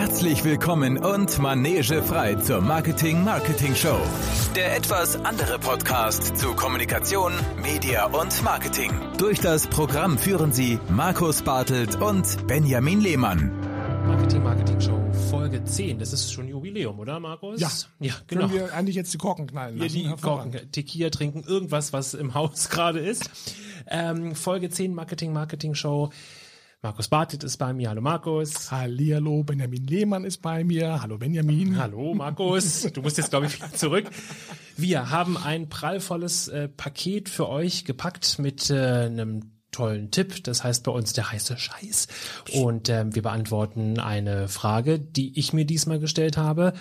Herzlich willkommen und Manege frei zur Marketing Marketing Show. Der etwas andere Podcast zu Kommunikation, Media und Marketing. Durch das Programm führen Sie Markus Bartelt und Benjamin Lehmann. Marketing Marketing Show Folge 10. Das ist schon Jubiläum, oder Markus? Ja, ja genau. Können wir eigentlich jetzt die Korken knallen lassen? Ja, die Korken, Tequila trinken, irgendwas, was im Haus gerade ist. Ähm, Folge 10 Marketing Marketing Show. Markus Bartet ist bei mir. Hallo Markus. Hallihallo, Benjamin Lehmann ist bei mir. Hallo Benjamin. Hallo Markus. Du musst jetzt, glaube ich, wieder zurück. Wir haben ein prallvolles äh, Paket für euch gepackt mit äh, einem tollen Tipp. Das heißt bei uns der heiße Scheiß. Und ähm, wir beantworten eine Frage, die ich mir diesmal gestellt habe.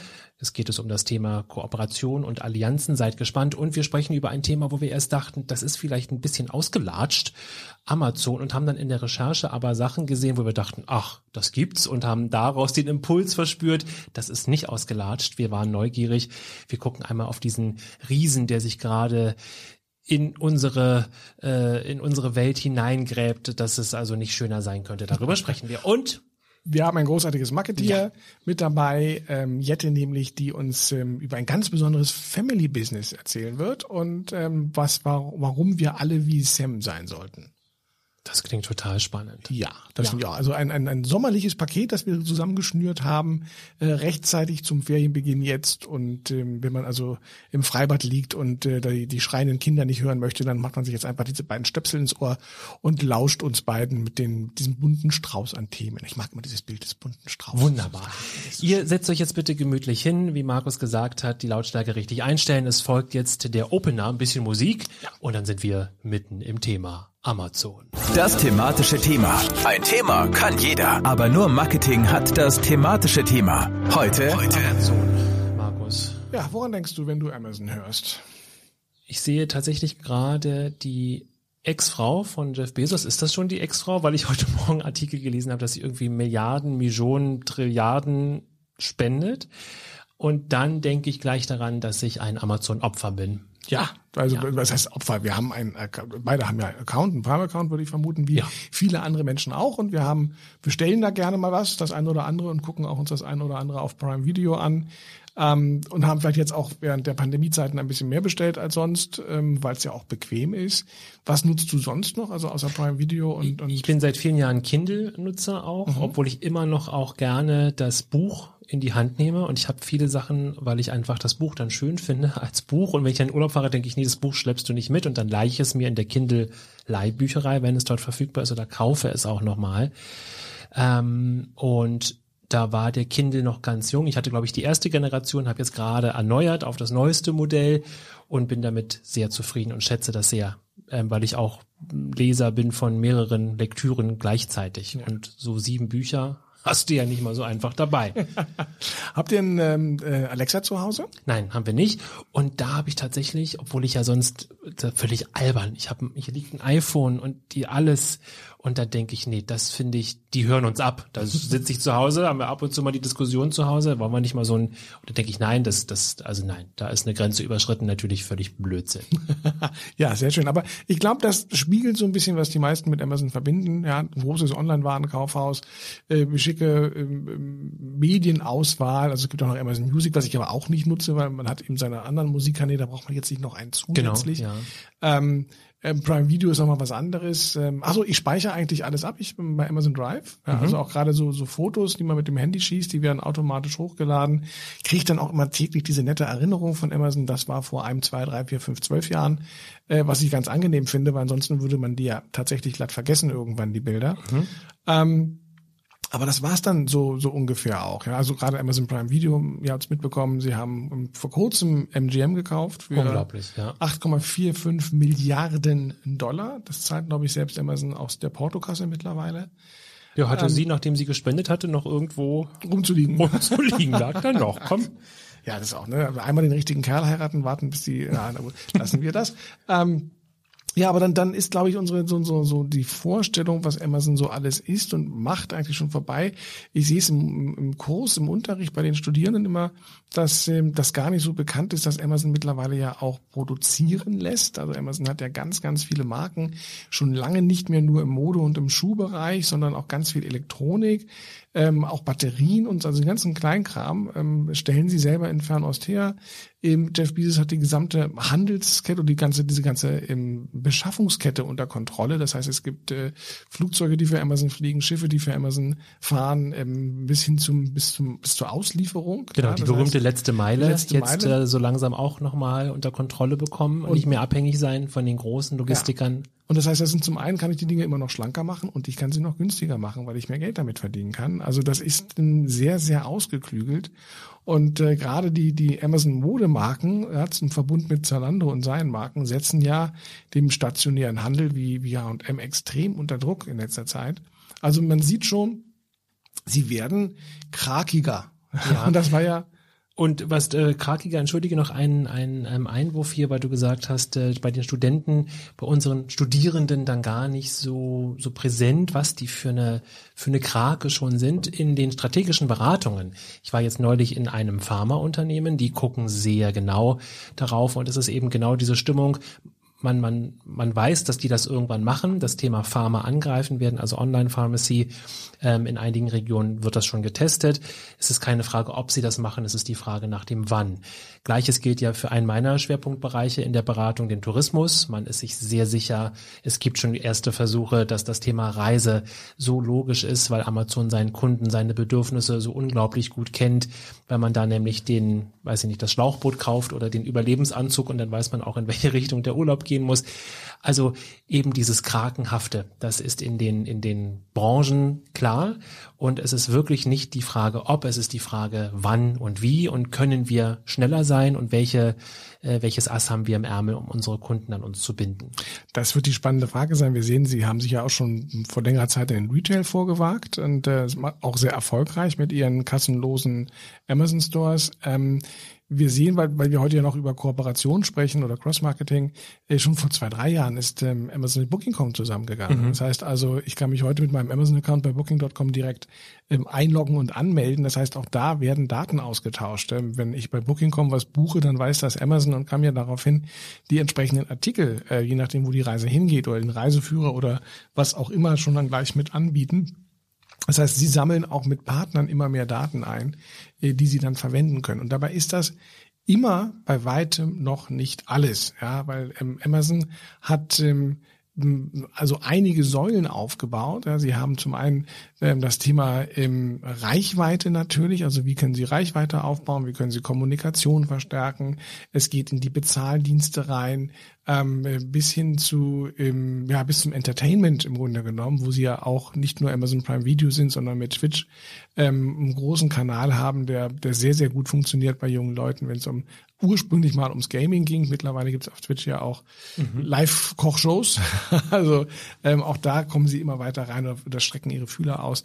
Es geht es um das Thema Kooperation und Allianzen. Seid gespannt. Und wir sprechen über ein Thema, wo wir erst dachten, das ist vielleicht ein bisschen ausgelatscht. Amazon und haben dann in der Recherche aber Sachen gesehen, wo wir dachten, ach, das gibt's und haben daraus den Impuls verspürt. Das ist nicht ausgelatscht. Wir waren neugierig. Wir gucken einmal auf diesen Riesen, der sich gerade in unsere äh, in unsere Welt hineingräbt, dass es also nicht schöner sein könnte. Darüber sprechen wir. Und wir haben ein großartiges Marketeer ja. mit dabei, ähm, Jette nämlich, die uns ähm, über ein ganz besonderes Family Business erzählen wird und ähm, was war, warum wir alle wie Sam sein sollten. Das klingt total spannend. Ja, das ja. Sind, ja also ein, ein, ein sommerliches Paket, das wir zusammengeschnürt haben, äh, rechtzeitig zum Ferienbeginn jetzt. Und ähm, wenn man also im Freibad liegt und äh, die, die schreienden Kinder nicht hören möchte, dann macht man sich jetzt einfach diese beiden Stöpsel ins Ohr und lauscht uns beiden mit den, diesem bunten Strauß an Themen. Ich mag immer dieses Bild des bunten Straußes. Wunderbar. So Ihr setzt euch jetzt bitte gemütlich hin, wie Markus gesagt hat, die Lautstärke richtig einstellen. Es folgt jetzt der Opener, ein bisschen Musik ja. und dann sind wir mitten im Thema. Amazon. Das thematische Thema. Ein Thema kann jeder, aber nur Marketing hat das thematische Thema. Heute, Heute Amazon. Markus. Ja, woran denkst du, wenn du Amazon hörst? Ich sehe tatsächlich gerade die Ex-Frau von Jeff Bezos. Ist das schon die Ex-Frau? Weil ich heute Morgen Artikel gelesen habe, dass sie irgendwie Milliarden, Millionen, Trilliarden spendet. Und dann denke ich gleich daran, dass ich ein Amazon-Opfer bin. Ja, also ja. was heißt Opfer? Wir haben ein, beide haben ja Account, einen Prime-Account, würde ich vermuten, wie ja. viele andere Menschen auch. Und wir haben, bestellen da gerne mal was, das eine oder andere und gucken auch uns das eine oder andere auf Prime Video an. Ähm, und haben vielleicht jetzt auch während der Pandemiezeiten ein bisschen mehr bestellt als sonst, ähm, weil es ja auch bequem ist. Was nutzt du sonst noch, also außer Prime Video und, und Ich bin seit vielen Jahren Kindle-Nutzer auch, mhm. obwohl ich immer noch auch gerne das Buch in die Hand nehme und ich habe viele Sachen, weil ich einfach das Buch dann schön finde als Buch und wenn ich dann in Urlaub fahre, denke ich, nee, das Buch schleppst du nicht mit und dann leihe ich es mir in der Kindle Leihbücherei, wenn es dort verfügbar ist oder kaufe es auch nochmal. Ähm, und da war der Kindle noch ganz jung. Ich hatte, glaube ich, die erste Generation, habe jetzt gerade erneuert auf das neueste Modell und bin damit sehr zufrieden und schätze das sehr, ähm, weil ich auch Leser bin von mehreren Lektüren gleichzeitig. Ja. Und so sieben Bücher hast du ja nicht mal so einfach dabei. Habt ihr einen ähm, äh, Alexa zu Hause? Nein, haben wir nicht. Und da habe ich tatsächlich, obwohl ich ja sonst völlig albern, ich habe, hier liegt ein iPhone und die alles und da denke ich, nee, das finde ich, die hören uns ab. Da sitze ich zu Hause, haben wir ab und zu mal die Diskussion zu Hause, wollen wir nicht mal so ein, und da denke ich, nein, das, das, also nein, da ist eine Grenze überschritten, natürlich völlig Blödsinn. ja, sehr schön. Aber ich glaube, das spiegelt so ein bisschen, was die meisten mit Amazon verbinden. Ja, ein großes Online-Warenkaufhaus, äh, schicke äh, Medienauswahl. Also es gibt auch noch Amazon Music, was ich aber auch nicht nutze, weil man hat eben seine anderen Musikkanäle, da braucht man jetzt nicht noch einen zusätzlich. Genau, ja. Ähm, ähm, Prime Video ist nochmal was anderes. Ähm, also ich speichere eigentlich alles ab. Ich bin bei Amazon Drive. Ja, mhm. Also auch gerade so, so Fotos, die man mit dem Handy schießt, die werden automatisch hochgeladen. Kriege dann auch immer täglich diese nette Erinnerung von Amazon. Das war vor einem, zwei, drei, vier, fünf, zwölf Jahren, äh, was ich ganz angenehm finde, weil ansonsten würde man die ja tatsächlich glatt vergessen irgendwann, die Bilder. Mhm. Ähm, aber das war's dann so so ungefähr auch. Ja, also gerade Amazon Prime Video, ihr habt's mitbekommen, sie haben vor kurzem MGM gekauft für Unglaublich, ja. 8,45 Milliarden Dollar. Das zahlt, glaube ich, selbst Amazon aus der Portokasse mittlerweile. Ja, hatte ähm, sie, nachdem sie gespendet hatte, noch irgendwo rumzuliegen. Rumzuliegen lag dann noch. Komm. Ja, das auch, ne? Einmal den richtigen Kerl heiraten, warten, bis die, na, na gut, lassen wir das. Ähm, ja, aber dann, dann ist, glaube ich, unsere so, so, so die Vorstellung, was Amazon so alles ist und macht, eigentlich schon vorbei. Ich sehe es im, im Kurs, im Unterricht bei den Studierenden immer, dass ähm, das gar nicht so bekannt ist, dass Amazon mittlerweile ja auch produzieren lässt. Also Amazon hat ja ganz, ganz viele Marken, schon lange nicht mehr nur im Mode- und im Schuhbereich, sondern auch ganz viel Elektronik. ähm, auch Batterien und also den ganzen Kleinkram ähm, stellen sie selber in Fernost her. Ähm, Jeff Bezos hat die gesamte Handelskette und die ganze, diese ganze ähm, Beschaffungskette unter Kontrolle. Das heißt, es gibt äh, Flugzeuge, die für Amazon fliegen, Schiffe, die für Amazon fahren, ähm, bis hin zum, bis zum, bis zur Auslieferung. Genau, ja, die berühmte heißt, letzte Meile letzte jetzt Meile. Äh, so langsam auch nochmal unter Kontrolle bekommen und, und, nicht mehr abhängig sein von den großen Logistikern. Ja. Und das heißt, das sind zum einen kann ich die Dinge immer noch schlanker machen und ich kann sie noch günstiger machen, weil ich mehr Geld damit verdienen kann. Also das ist sehr, sehr ausgeklügelt. Und äh, gerade die, die Amazon-Modemarken, ja, im Verbund mit Zalando und seinen Marken, setzen ja dem stationären Handel wie, wie H&M extrem unter Druck in letzter Zeit. Also man sieht schon, sie werden krakiger. Ja. Und das war ja und was äh, Krakiger, entschuldige noch einen, einen ähm, Einwurf hier, weil du gesagt hast, äh, bei den Studenten, bei unseren Studierenden dann gar nicht so so präsent, was die für eine für eine Krake schon sind in den strategischen Beratungen. Ich war jetzt neulich in einem Pharmaunternehmen, die gucken sehr genau darauf und es ist eben genau diese Stimmung man, man, man weiß, dass die das irgendwann machen, das Thema Pharma angreifen werden, also Online-Pharmacy. Ähm, in einigen Regionen wird das schon getestet. Es ist keine Frage, ob sie das machen, es ist die Frage nach dem Wann. Gleiches gilt ja für einen meiner Schwerpunktbereiche in der Beratung, den Tourismus. Man ist sich sehr sicher, es gibt schon erste Versuche, dass das Thema Reise so logisch ist, weil Amazon seinen Kunden, seine Bedürfnisse so unglaublich gut kennt, weil man da nämlich den, weiß ich nicht, das Schlauchboot kauft oder den Überlebensanzug und dann weiß man auch, in welche Richtung der Urlaub gehen muss. Also eben dieses Krakenhafte, das ist in den, in den Branchen klar. Und es ist wirklich nicht die Frage, ob, es ist die Frage, wann und wie und können wir schneller sein und welche, äh, welches Ass haben wir im Ärmel, um unsere Kunden an uns zu binden. Das wird die spannende Frage sein. Wir sehen, Sie haben sich ja auch schon vor längerer Zeit in Retail vorgewagt und äh, auch sehr erfolgreich mit Ihren kassenlosen Amazon Stores. Ähm, wir sehen, weil, weil wir heute ja noch über Kooperation sprechen oder Cross-Marketing, äh, schon vor zwei, drei Jahren ist ähm, Amazon mit Booking.com zusammengegangen. Mhm. Das heißt also, ich kann mich heute mit meinem Amazon-Account bei Booking.com direkt ähm, einloggen und anmelden. Das heißt, auch da werden Daten ausgetauscht. Ähm, wenn ich bei Booking.com was buche, dann weiß das Amazon und kann mir daraufhin die entsprechenden Artikel, äh, je nachdem, wo die Reise hingeht oder den Reiseführer oder was auch immer schon dann gleich mit anbieten. Das heißt, sie sammeln auch mit Partnern immer mehr Daten ein, die sie dann verwenden können. Und dabei ist das immer bei weitem noch nicht alles, ja, weil ähm, Amazon hat ähm, also einige Säulen aufgebaut. Ja, sie haben zum einen ähm, das Thema ähm, Reichweite natürlich, also wie können Sie Reichweite aufbauen, wie können Sie Kommunikation verstärken. Es geht in die Bezahldienste rein, ähm, bis hin zu ähm, ja bis zum Entertainment im Grunde genommen, wo Sie ja auch nicht nur Amazon Prime Video sind, sondern mit Twitch ähm, einen großen Kanal haben, der der sehr sehr gut funktioniert bei jungen Leuten, wenn es um ursprünglich mal ums Gaming ging. Mittlerweile gibt es auf Twitch ja auch mhm. Live-Kochshows. also ähm, auch da kommen sie immer weiter rein oder, oder strecken ihre Fühler aus.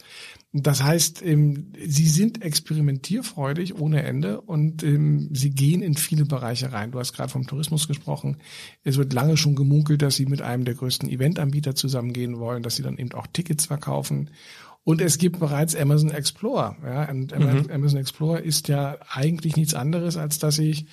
Das heißt, ähm, sie sind experimentierfreudig ohne Ende und ähm, sie gehen in viele Bereiche rein. Du hast gerade vom Tourismus gesprochen. Es wird lange schon gemunkelt, dass sie mit einem der größten Eventanbieter zusammengehen wollen, dass sie dann eben auch Tickets verkaufen. Und es gibt bereits Amazon Explorer. Ja, und mhm. Amazon Explorer ist ja eigentlich nichts anderes, als dass ich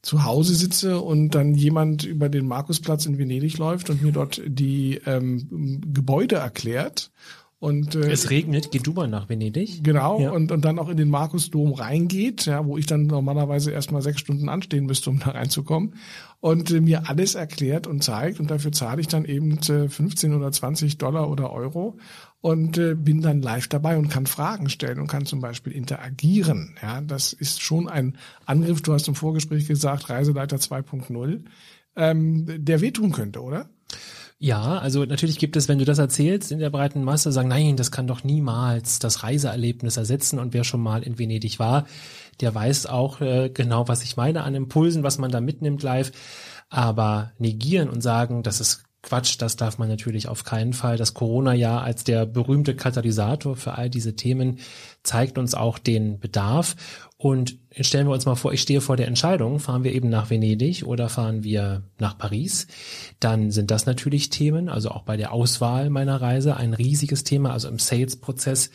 zu Hause sitze und dann jemand über den Markusplatz in Venedig läuft und mir dort die ähm, Gebäude erklärt. Und, äh, es regnet, geh du mal nach Venedig. Genau, ja. und, und dann auch in den Markusdom reingeht, ja, wo ich dann normalerweise erstmal sechs Stunden anstehen müsste, um da reinzukommen. Und äh, mir alles erklärt und zeigt. Und dafür zahle ich dann eben äh, 15 oder 20 Dollar oder Euro und äh, bin dann live dabei und kann Fragen stellen und kann zum Beispiel interagieren. Ja, das ist schon ein Angriff. Du hast im Vorgespräch gesagt, Reiseleiter 2.0, ähm, der wehtun könnte, oder? Ja, also natürlich gibt es, wenn du das erzählst, in der breiten Masse sagen, nein, das kann doch niemals das Reiseerlebnis ersetzen. Und wer schon mal in Venedig war, der weiß auch äh, genau, was ich meine an Impulsen, was man da mitnimmt live. Aber negieren und sagen, das ist Quatsch, das darf man natürlich auf keinen Fall. Das Corona-Jahr als der berühmte Katalysator für all diese Themen zeigt uns auch den Bedarf. Und stellen wir uns mal vor, ich stehe vor der Entscheidung, fahren wir eben nach Venedig oder fahren wir nach Paris, dann sind das natürlich Themen, also auch bei der Auswahl meiner Reise ein riesiges Thema, also im Sales-Prozess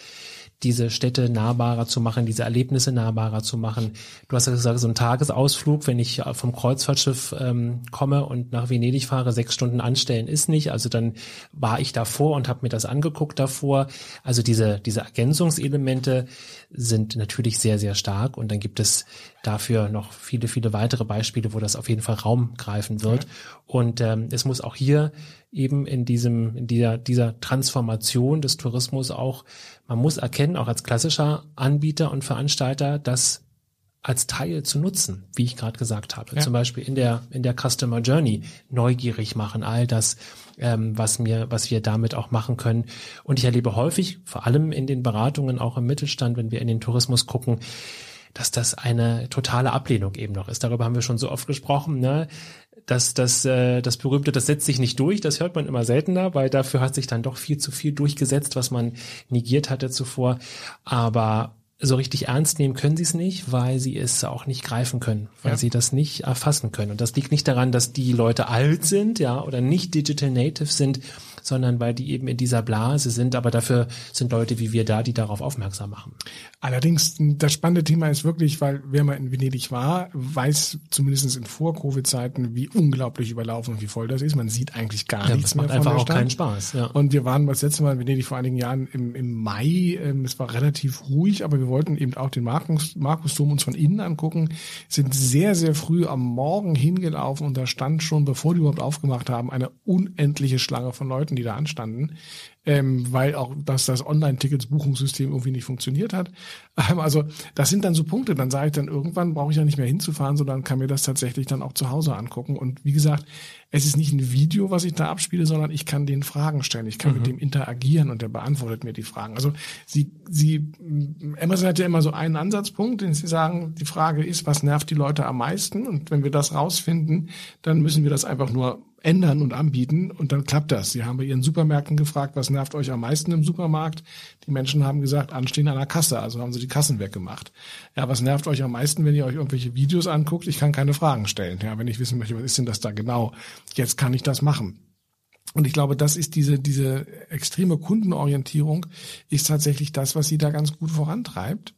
diese Städte nahbarer zu machen, diese Erlebnisse nahbarer zu machen. Du hast ja gesagt, so ein Tagesausflug, wenn ich vom Kreuzfahrtschiff ähm, komme und nach Venedig fahre, sechs Stunden anstellen ist nicht. Also dann war ich davor und habe mir das angeguckt davor. Also diese, diese Ergänzungselemente sind natürlich sehr, sehr stark und dann gibt es dafür noch viele, viele weitere Beispiele, wo das auf jeden Fall Raum greifen wird. Ja. Und ähm, es muss auch hier eben in diesem, in dieser, dieser Transformation des Tourismus auch, man muss erkennen, auch als klassischer Anbieter und Veranstalter, das als Teil zu nutzen, wie ich gerade gesagt habe. Ja. Zum Beispiel in der, in der Customer Journey neugierig machen, all das, ähm, was mir, was wir damit auch machen können. Und ich erlebe häufig, vor allem in den Beratungen, auch im Mittelstand, wenn wir in den Tourismus gucken, dass das eine totale Ablehnung eben noch ist. Darüber haben wir schon so oft gesprochen. Ne? Dass das, äh, das berühmte, das setzt sich nicht durch, das hört man immer seltener, weil dafür hat sich dann doch viel zu viel durchgesetzt, was man negiert hatte zuvor. Aber so richtig ernst nehmen können sie es nicht, weil sie es auch nicht greifen können, weil ja. sie das nicht erfassen können. Und das liegt nicht daran, dass die Leute alt sind, ja, oder nicht digital native sind, sondern weil die eben in dieser Blase sind. Aber dafür sind Leute wie wir da, die darauf aufmerksam machen. Allerdings, das spannende Thema ist wirklich, weil wer mal in Venedig war, weiß zumindest in Vor-Covid-Zeiten, wie unglaublich überlaufen und wie voll das ist. Man sieht eigentlich gar ja, nichts mehr von einfach der Stadt. auch keinen Spaß. Ja. Und wir waren das letzte Mal in Venedig vor einigen Jahren im, im Mai. Ähm, es war relativ ruhig, aber wir wollten eben auch den Markus, Markusdom uns von innen angucken. Sind sehr, sehr früh am Morgen hingelaufen und da stand schon, bevor die überhaupt aufgemacht haben, eine unendliche Schlange von Leuten, die da anstanden, ähm, weil auch dass das Online-Tickets-Buchungssystem irgendwie nicht funktioniert hat. Ähm, also das sind dann so Punkte, dann sage ich dann irgendwann, brauche ich ja nicht mehr hinzufahren, sondern kann mir das tatsächlich dann auch zu Hause angucken. Und wie gesagt, es ist nicht ein Video, was ich da abspiele, sondern ich kann den Fragen stellen, ich kann mhm. mit dem interagieren und der beantwortet mir die Fragen. Also sie, sie, Amazon hat ja immer so einen Ansatzpunkt, den sie sagen, die Frage ist, was nervt die Leute am meisten? Und wenn wir das rausfinden, dann müssen wir das einfach nur ändern und anbieten und dann klappt das. Sie haben bei ihren Supermärkten gefragt, was nervt euch am meisten im Supermarkt? Die Menschen haben gesagt, anstehen an der Kasse, also haben sie die Kassen weggemacht. Ja, was nervt euch am meisten, wenn ihr euch irgendwelche Videos anguckt? Ich kann keine Fragen stellen. Ja, wenn ich wissen möchte, was ist denn das da genau? Jetzt kann ich das machen. Und ich glaube, das ist diese, diese extreme Kundenorientierung ist tatsächlich das, was sie da ganz gut vorantreibt.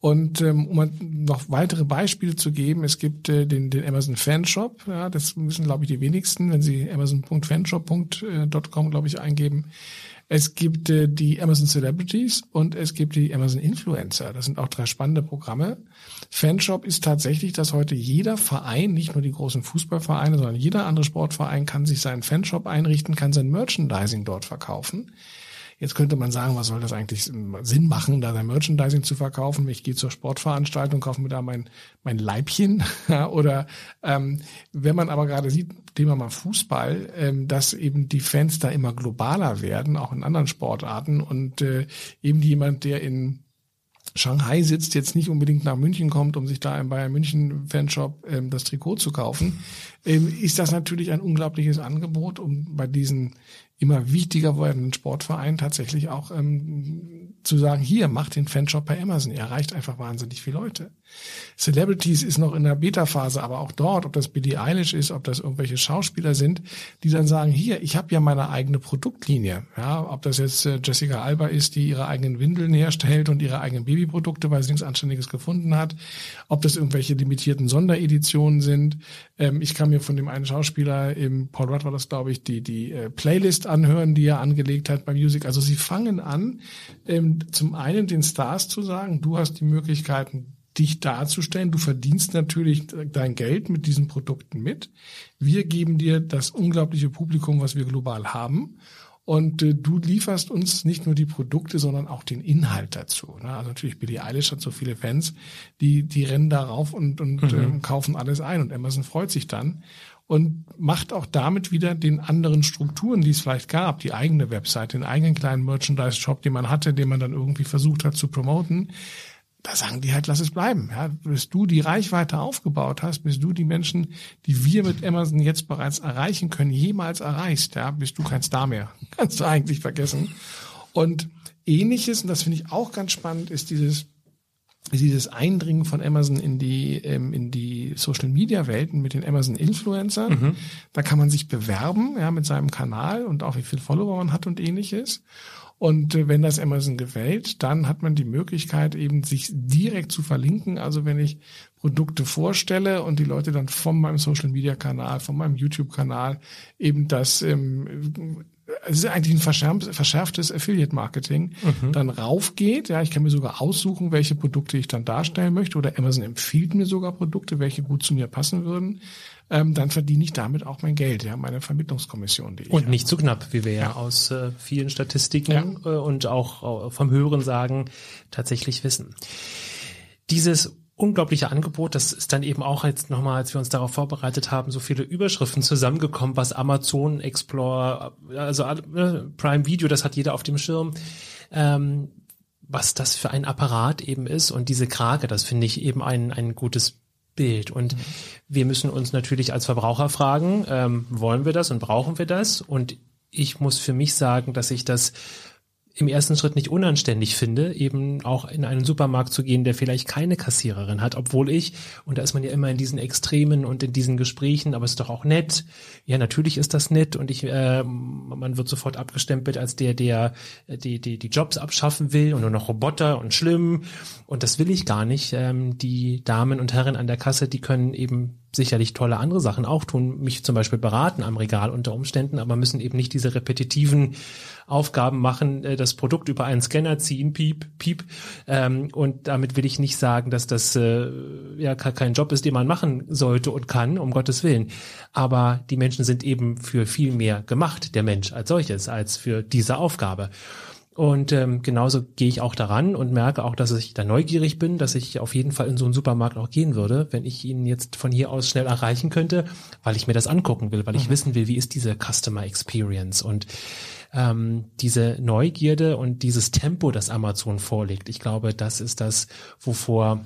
Und ähm, um noch weitere Beispiele zu geben, es gibt äh, den, den Amazon Fanshop, ja, das wissen, glaube ich, die wenigsten, wenn sie amazon.fanshop.com, glaube ich, eingeben. Es gibt äh, die Amazon Celebrities und es gibt die Amazon Influencer. Das sind auch drei spannende Programme. Fanshop ist tatsächlich, dass heute jeder Verein, nicht nur die großen Fußballvereine, sondern jeder andere Sportverein kann sich seinen Fanshop einrichten, kann sein Merchandising dort verkaufen. Jetzt könnte man sagen, was soll das eigentlich Sinn machen, da sein Merchandising zu verkaufen? Ich gehe zur Sportveranstaltung, kaufe mir da mein, mein Leibchen. Oder ähm, wenn man aber gerade sieht, Thema mal Fußball, ähm, dass eben die Fans da immer globaler werden, auch in anderen Sportarten und äh, eben jemand, der in Shanghai sitzt, jetzt nicht unbedingt nach München kommt, um sich da im Bayern München Fanshop ähm, das Trikot zu kaufen, ähm, ist das natürlich ein unglaubliches Angebot, um bei diesen immer wichtiger werdenden Sportvereinen tatsächlich auch ähm, zu sagen, hier, macht den Fanshop bei Amazon. Er erreicht einfach wahnsinnig viele Leute. Celebrities ist noch in der Beta-Phase, aber auch dort, ob das Billie Eilish ist, ob das irgendwelche Schauspieler sind, die dann sagen, hier, ich habe ja meine eigene Produktlinie. Ja, ob das jetzt äh, Jessica Alba ist, die ihre eigenen Windeln herstellt und ihre eigenen Babyprodukte, weil sie nichts Anständiges gefunden hat, ob das irgendwelche limitierten Sondereditionen sind. Ähm, ich kann mir von dem einen Schauspieler, im Paul Rudd war das, glaube ich, die, die äh, Playlist anhören, die er angelegt hat bei Music. Also sie fangen an, ähm, zum einen den Stars zu sagen, du hast die Möglichkeiten, dich darzustellen. Du verdienst natürlich dein Geld mit diesen Produkten mit. Wir geben dir das unglaubliche Publikum, was wir global haben. Und äh, du lieferst uns nicht nur die Produkte, sondern auch den Inhalt dazu. Ne? Also natürlich Billie Eilish hat so viele Fans, die die rennen darauf und und mhm. ähm, kaufen alles ein. Und Amazon freut sich dann und macht auch damit wieder den anderen Strukturen, die es vielleicht gab, die eigene Website, den eigenen kleinen Merchandise-Shop, den man hatte, den man dann irgendwie versucht hat zu promoten, da sagen die halt, lass es bleiben. Ja, bis du die Reichweite aufgebaut hast, bis du die Menschen, die wir mit Amazon jetzt bereits erreichen können, jemals erreichst, ja, bist du kein Star mehr. Kannst du eigentlich vergessen. Und ähnliches, und das finde ich auch ganz spannend, ist dieses, dieses Eindringen von Amazon in die, ähm, in die Social Media Welten mit den Amazon Influencern. Mhm. Da kann man sich bewerben, ja, mit seinem Kanal und auch wie viel Follower man hat und ähnliches. Und äh, wenn das Amazon gefällt, dann hat man die Möglichkeit eben sich direkt zu verlinken. Also wenn ich Produkte vorstelle und die Leute dann von meinem Social Media Kanal, von meinem YouTube Kanal eben das ähm, es ist eigentlich ein verschärftes Affiliate-Marketing, mhm. dann raufgeht. Ja, ich kann mir sogar aussuchen, welche Produkte ich dann darstellen möchte oder Amazon empfiehlt mir sogar Produkte, welche gut zu mir passen würden. Ähm, dann verdiene ich damit auch mein Geld, ja, meine Vermittlungskommission. Die ich und nicht zu knapp, wie wir ja, ja aus äh, vielen Statistiken ja. äh, und auch äh, vom Hören sagen tatsächlich wissen. Dieses unglaubliche Angebot. Das ist dann eben auch jetzt nochmal, als wir uns darauf vorbereitet haben, so viele Überschriften zusammengekommen, was Amazon Explore, also äh, Prime Video, das hat jeder auf dem Schirm. Ähm, was das für ein Apparat eben ist und diese Krake, das finde ich eben ein, ein gutes Bild. Und mhm. wir müssen uns natürlich als Verbraucher fragen, ähm, wollen wir das und brauchen wir das? Und ich muss für mich sagen, dass ich das im ersten Schritt nicht unanständig finde, eben auch in einen Supermarkt zu gehen, der vielleicht keine Kassiererin hat, obwohl ich, und da ist man ja immer in diesen Extremen und in diesen Gesprächen, aber es ist doch auch nett. Ja, natürlich ist das nett und ich, äh, man wird sofort abgestempelt als der, der die, die, die Jobs abschaffen will und nur noch Roboter und schlimm. Und das will ich gar nicht. Ähm, die Damen und Herren an der Kasse, die können eben sicherlich tolle andere Sachen auch tun, mich zum Beispiel beraten am Regal unter Umständen, aber müssen eben nicht diese repetitiven Aufgaben machen, äh, das Produkt über einen Scanner ziehen, piep, piep. Ähm, und damit will ich nicht sagen, dass das äh, ja kein Job ist, den man machen sollte und kann, um Gottes Willen. Aber die Menschen sind eben für viel mehr gemacht, der Mensch als solches, als für diese Aufgabe. Und ähm, genauso gehe ich auch daran und merke auch, dass ich da neugierig bin, dass ich auf jeden Fall in so einen Supermarkt auch gehen würde, wenn ich ihn jetzt von hier aus schnell erreichen könnte, weil ich mir das angucken will, weil ich mhm. wissen will, wie ist diese Customer Experience und ähm, diese Neugierde und dieses Tempo, das Amazon vorlegt. Ich glaube, das ist das, wovor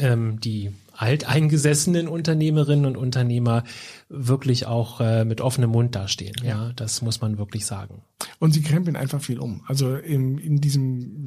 ähm, die alteingesessenen Unternehmerinnen und Unternehmer wirklich auch äh, mit offenem Mund dastehen. Ja. ja, das muss man wirklich sagen. Und sie krempeln einfach viel um. Also in, in diesem,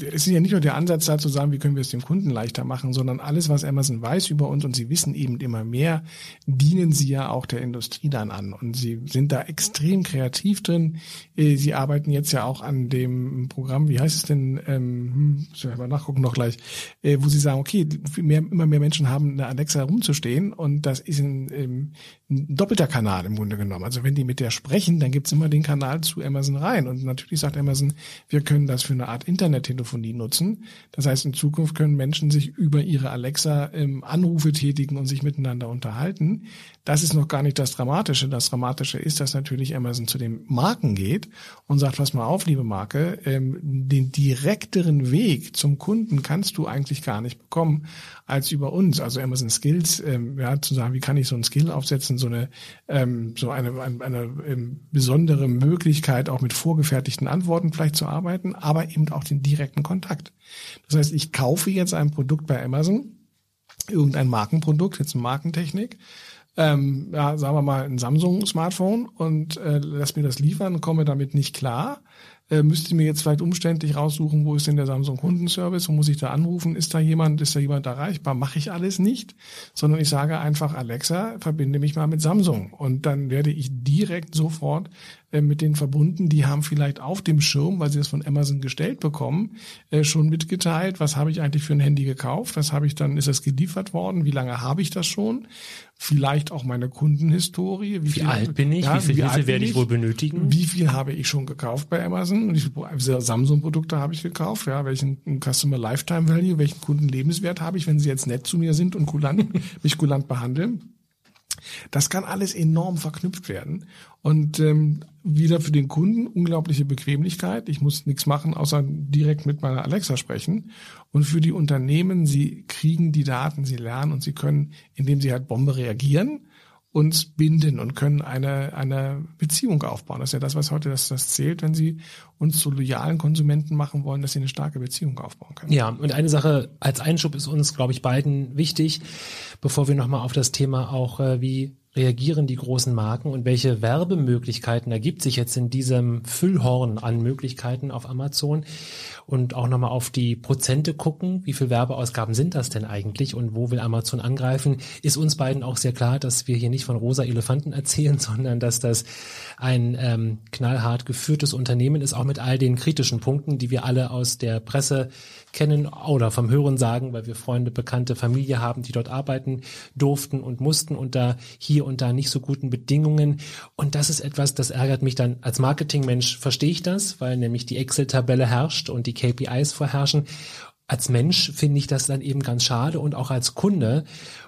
es ist ja nicht nur der Ansatz da zu sagen, wie können wir es dem Kunden leichter machen, sondern alles, was Amazon weiß über uns und sie wissen eben immer mehr, dienen sie ja auch der Industrie dann an. Und sie sind da extrem kreativ drin. Äh, sie arbeiten jetzt ja auch an dem Programm, wie heißt es denn, ähm, hm, mal nachgucken noch gleich, äh, wo sie sagen, okay, mehr, immer mehr Menschen haben eine Alexa herumzustehen und das ist in, in ein doppelter Kanal im Grunde genommen. Also wenn die mit der sprechen, dann gibt's immer den Kanal zu Amazon rein. Und natürlich sagt Amazon, wir können das für eine Art Internettelefonie nutzen. Das heißt, in Zukunft können Menschen sich über ihre Alexa ähm, Anrufe tätigen und sich miteinander unterhalten. Das ist noch gar nicht das Dramatische. Das Dramatische ist, dass natürlich Amazon zu den Marken geht und sagt, pass mal auf, liebe Marke, ähm, den direkteren Weg zum Kunden kannst du eigentlich gar nicht bekommen als über uns. Also Amazon Skills, ähm, ja, zu sagen, wie kann ich so ein Skill aufsetzen, so eine, ähm, so eine, eine, eine ähm, besondere Möglichkeit, auch mit vorgefertigten Antworten vielleicht zu arbeiten, aber eben auch den direkten Kontakt. Das heißt, ich kaufe jetzt ein Produkt bei Amazon, irgendein Markenprodukt, jetzt eine Markentechnik, ähm, ja, sagen wir mal ein Samsung-Smartphone und äh, lass mir das liefern, komme damit nicht klar äh, müsste mir jetzt vielleicht umständlich raussuchen, wo ist denn der Samsung Kundenservice, wo muss ich da anrufen, ist da jemand, ist da jemand erreichbar, mache ich alles nicht, sondern ich sage einfach, Alexa, verbinde mich mal mit Samsung. Und dann werde ich direkt sofort mit denen verbunden, die haben vielleicht auf dem Schirm, weil sie das von Amazon gestellt bekommen, äh, schon mitgeteilt, was habe ich eigentlich für ein Handy gekauft, was habe ich dann, ist das geliefert worden, wie lange habe ich das schon vielleicht auch meine Kundenhistorie. Wie, wie viel, alt bin ich? Ja, wie viel Hilfe werde ich wohl benötigen? Wie viel habe ich schon gekauft bei Amazon? Wie viele Samsung-Produkte habe ich gekauft? Ja, welchen Customer Lifetime Value, welchen Kundenlebenswert habe ich, wenn sie jetzt nett zu mir sind und kulant, mich kulant behandeln? Das kann alles enorm verknüpft werden. Und ähm, wieder für den Kunden unglaubliche Bequemlichkeit. Ich muss nichts machen, außer direkt mit meiner Alexa sprechen. Und für die Unternehmen, sie kriegen die Daten, sie lernen und sie können, indem sie halt Bombe reagieren, uns binden und können eine, eine Beziehung aufbauen. Das ist ja das, was heute das, das zählt, wenn sie uns zu loyalen Konsumenten machen wollen, dass sie eine starke Beziehung aufbauen können. Ja, und eine Sache als Einschub ist uns, glaube ich, beiden wichtig, bevor wir nochmal auf das Thema auch, äh, wie reagieren die großen Marken und welche Werbemöglichkeiten ergibt sich jetzt in diesem Füllhorn an Möglichkeiten auf Amazon? Und auch nochmal auf die Prozente gucken, wie viel Werbeausgaben sind das denn eigentlich und wo will Amazon angreifen, ist uns beiden auch sehr klar, dass wir hier nicht von rosa Elefanten erzählen, sondern dass das ein ähm, knallhart geführtes Unternehmen ist, auch mit all den kritischen Punkten, die wir alle aus der Presse kennen oder vom Hören sagen, weil wir Freunde, Bekannte, Familie haben, die dort arbeiten durften und mussten unter hier und da nicht so guten Bedingungen. Und das ist etwas, das ärgert mich dann als Marketingmensch, verstehe ich das, weil nämlich die Excel-Tabelle herrscht und die KPIs vorherrschen. Als Mensch finde ich das dann eben ganz schade und auch als Kunde.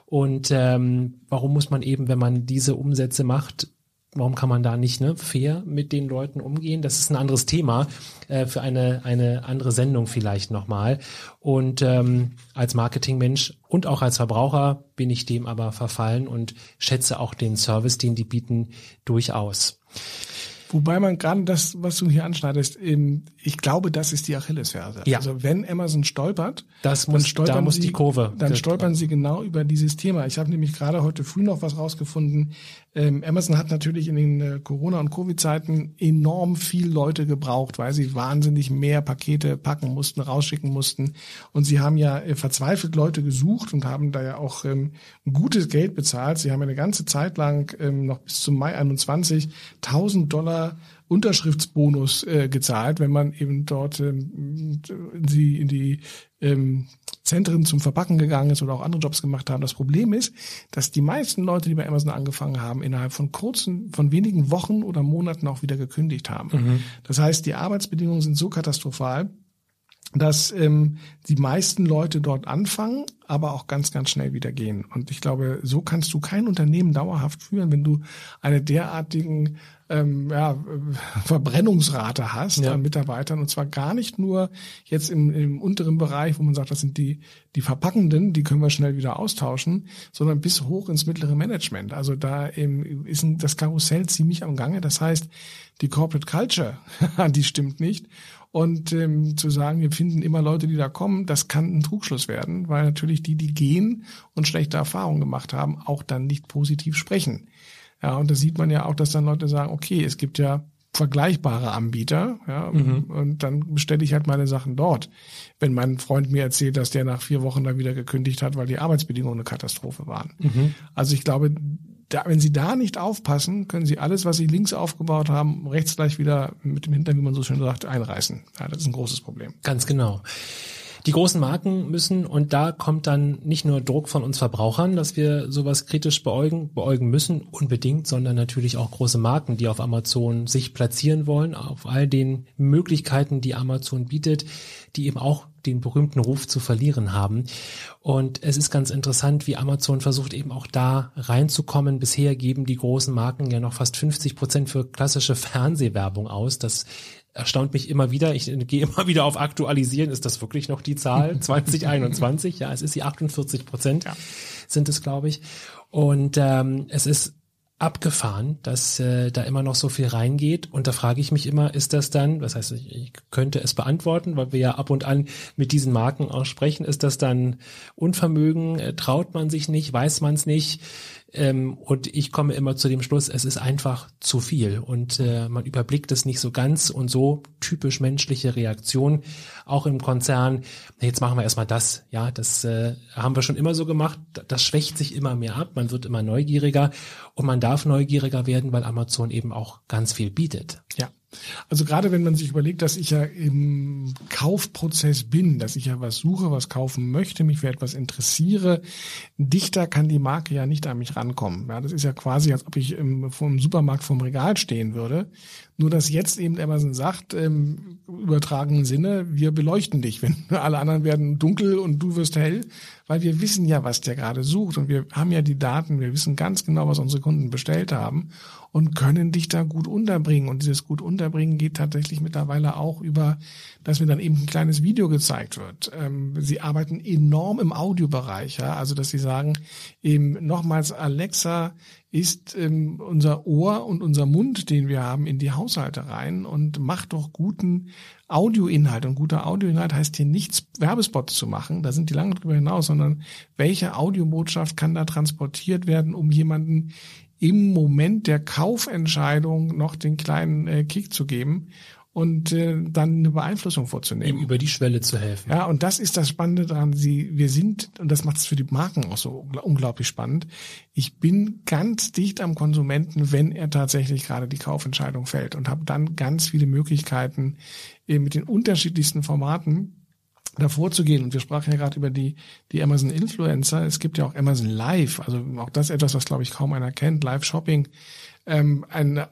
Und ähm, warum muss man eben, wenn man diese Umsätze macht, warum kann man da nicht ne, fair mit den Leuten umgehen? Das ist ein anderes Thema äh, für eine, eine andere Sendung vielleicht nochmal. Und ähm, als Marketingmensch und auch als Verbraucher bin ich dem aber verfallen und schätze auch den Service, den die bieten, durchaus. Wobei man gerade das, was du hier anschneidest, ich glaube, das ist die Achillesferse. Ja. Also wenn Amazon stolpert, das muss, stolpern da muss sie, die Kurve. Dann stolpern sie genau über dieses Thema. Ich habe nämlich gerade heute früh noch was rausgefunden. Ähm, Amazon hat natürlich in den äh, Corona- und Covid-Zeiten enorm viel Leute gebraucht, weil sie wahnsinnig mehr Pakete packen mussten, rausschicken mussten. Und sie haben ja äh, verzweifelt Leute gesucht und haben da ja auch ähm, gutes Geld bezahlt. Sie haben eine ganze Zeit lang, ähm, noch bis zum Mai 21, 1000 Dollar Unterschriftsbonus äh, gezahlt, wenn man eben dort ähm, in die, in die ähm, Zentren zum Verpacken gegangen ist oder auch andere Jobs gemacht haben. Das Problem ist, dass die meisten Leute, die bei Amazon angefangen haben, innerhalb von kurzen, von wenigen Wochen oder Monaten auch wieder gekündigt haben. Mhm. Das heißt, die Arbeitsbedingungen sind so katastrophal, dass ähm, die meisten Leute dort anfangen, aber auch ganz, ganz schnell wieder gehen. Und ich glaube, so kannst du kein Unternehmen dauerhaft führen, wenn du eine derartigen ähm, ja, Verbrennungsrate hast ja. an Mitarbeitern. Und zwar gar nicht nur jetzt im, im unteren Bereich, wo man sagt, das sind die, die Verpackenden, die können wir schnell wieder austauschen, sondern bis hoch ins mittlere Management. Also da ähm, ist das Karussell ziemlich am Gange. Das heißt, die Corporate Culture, die stimmt nicht. Und ähm, zu sagen, wir finden immer Leute, die da kommen, das kann ein Trugschluss werden, weil natürlich die, die gehen und schlechte Erfahrungen gemacht haben, auch dann nicht positiv sprechen. Ja, und da sieht man ja auch, dass dann Leute sagen, okay, es gibt ja vergleichbare Anbieter, ja, mhm. und dann bestelle ich halt meine Sachen dort. Wenn mein Freund mir erzählt, dass der nach vier Wochen da wieder gekündigt hat, weil die Arbeitsbedingungen eine Katastrophe waren. Mhm. Also ich glaube, da, wenn Sie da nicht aufpassen, können Sie alles, was Sie links aufgebaut haben, rechts gleich wieder mit dem Hintern, wie man so schön sagt, einreißen. Ja, das ist ein großes Problem. Ganz genau. Die großen Marken müssen, und da kommt dann nicht nur Druck von uns Verbrauchern, dass wir sowas kritisch beäugen, beäugen müssen, unbedingt, sondern natürlich auch große Marken, die auf Amazon sich platzieren wollen, auf all den Möglichkeiten, die Amazon bietet, die eben auch den berühmten Ruf zu verlieren haben. Und es ist ganz interessant, wie Amazon versucht eben auch da reinzukommen. Bisher geben die großen Marken ja noch fast 50 Prozent für klassische Fernsehwerbung aus. Das erstaunt mich immer wieder. Ich gehe immer wieder auf Aktualisieren. Ist das wirklich noch die Zahl 2021? ja, es ist die 48 Prozent ja. sind es, glaube ich. Und ähm, es ist abgefahren, dass äh, da immer noch so viel reingeht. Und da frage ich mich immer, ist das dann, das heißt, ich, ich könnte es beantworten, weil wir ja ab und an mit diesen Marken auch sprechen, ist das dann Unvermögen, äh, traut man sich nicht, weiß man es nicht? Ähm, und ich komme immer zu dem Schluss, es ist einfach zu viel und äh, man überblickt es nicht so ganz und so typisch menschliche Reaktion, auch im Konzern. Jetzt machen wir erstmal das, ja, das äh, haben wir schon immer so gemacht. Das schwächt sich immer mehr ab, man wird immer neugieriger und man darf neugieriger werden, weil Amazon eben auch ganz viel bietet. Ja. Also gerade wenn man sich überlegt, dass ich ja im Kaufprozess bin, dass ich ja was suche, was kaufen möchte, mich für etwas interessiere, dichter kann die Marke ja nicht an mich rankommen. Ja, das ist ja quasi, als ob ich im, vom Supermarkt vom Regal stehen würde. Nur dass jetzt eben Amazon sagt, im übertragenen Sinne, wir beleuchten dich, wenn alle anderen werden dunkel und du wirst hell, weil wir wissen ja, was der gerade sucht und wir haben ja die Daten, wir wissen ganz genau, was unsere Kunden bestellt haben und können dich da gut unterbringen. Und dieses gut unterbringen geht tatsächlich mittlerweile auch über, dass mir dann eben ein kleines Video gezeigt wird. Ähm, sie arbeiten enorm im Audiobereich, ja, also dass sie sagen, eben nochmals Alexa ist ähm, unser Ohr und unser Mund, den wir haben, in die Haushalte rein und macht doch guten Audioinhalt. Und guter Audioinhalt heißt hier nichts, Werbespots zu machen, da sind die lange drüber hinaus, sondern welche Audiobotschaft kann da transportiert werden, um jemanden im Moment der Kaufentscheidung noch den kleinen äh, Kick zu geben und äh, dann eine Beeinflussung vorzunehmen. Ihm über die Schwelle zu helfen. Ja, und das ist das Spannende daran. Sie, wir sind, und das macht es für die Marken auch so unglaublich spannend. Ich bin ganz dicht am Konsumenten, wenn er tatsächlich gerade die Kaufentscheidung fällt und habe dann ganz viele Möglichkeiten äh, mit den unterschiedlichsten Formaten davor zu gehen. Und wir sprachen ja gerade über die, die Amazon Influencer. Es gibt ja auch Amazon Live, also auch das etwas, was glaube ich kaum einer kennt. Live Shopping ähm, ein, äh,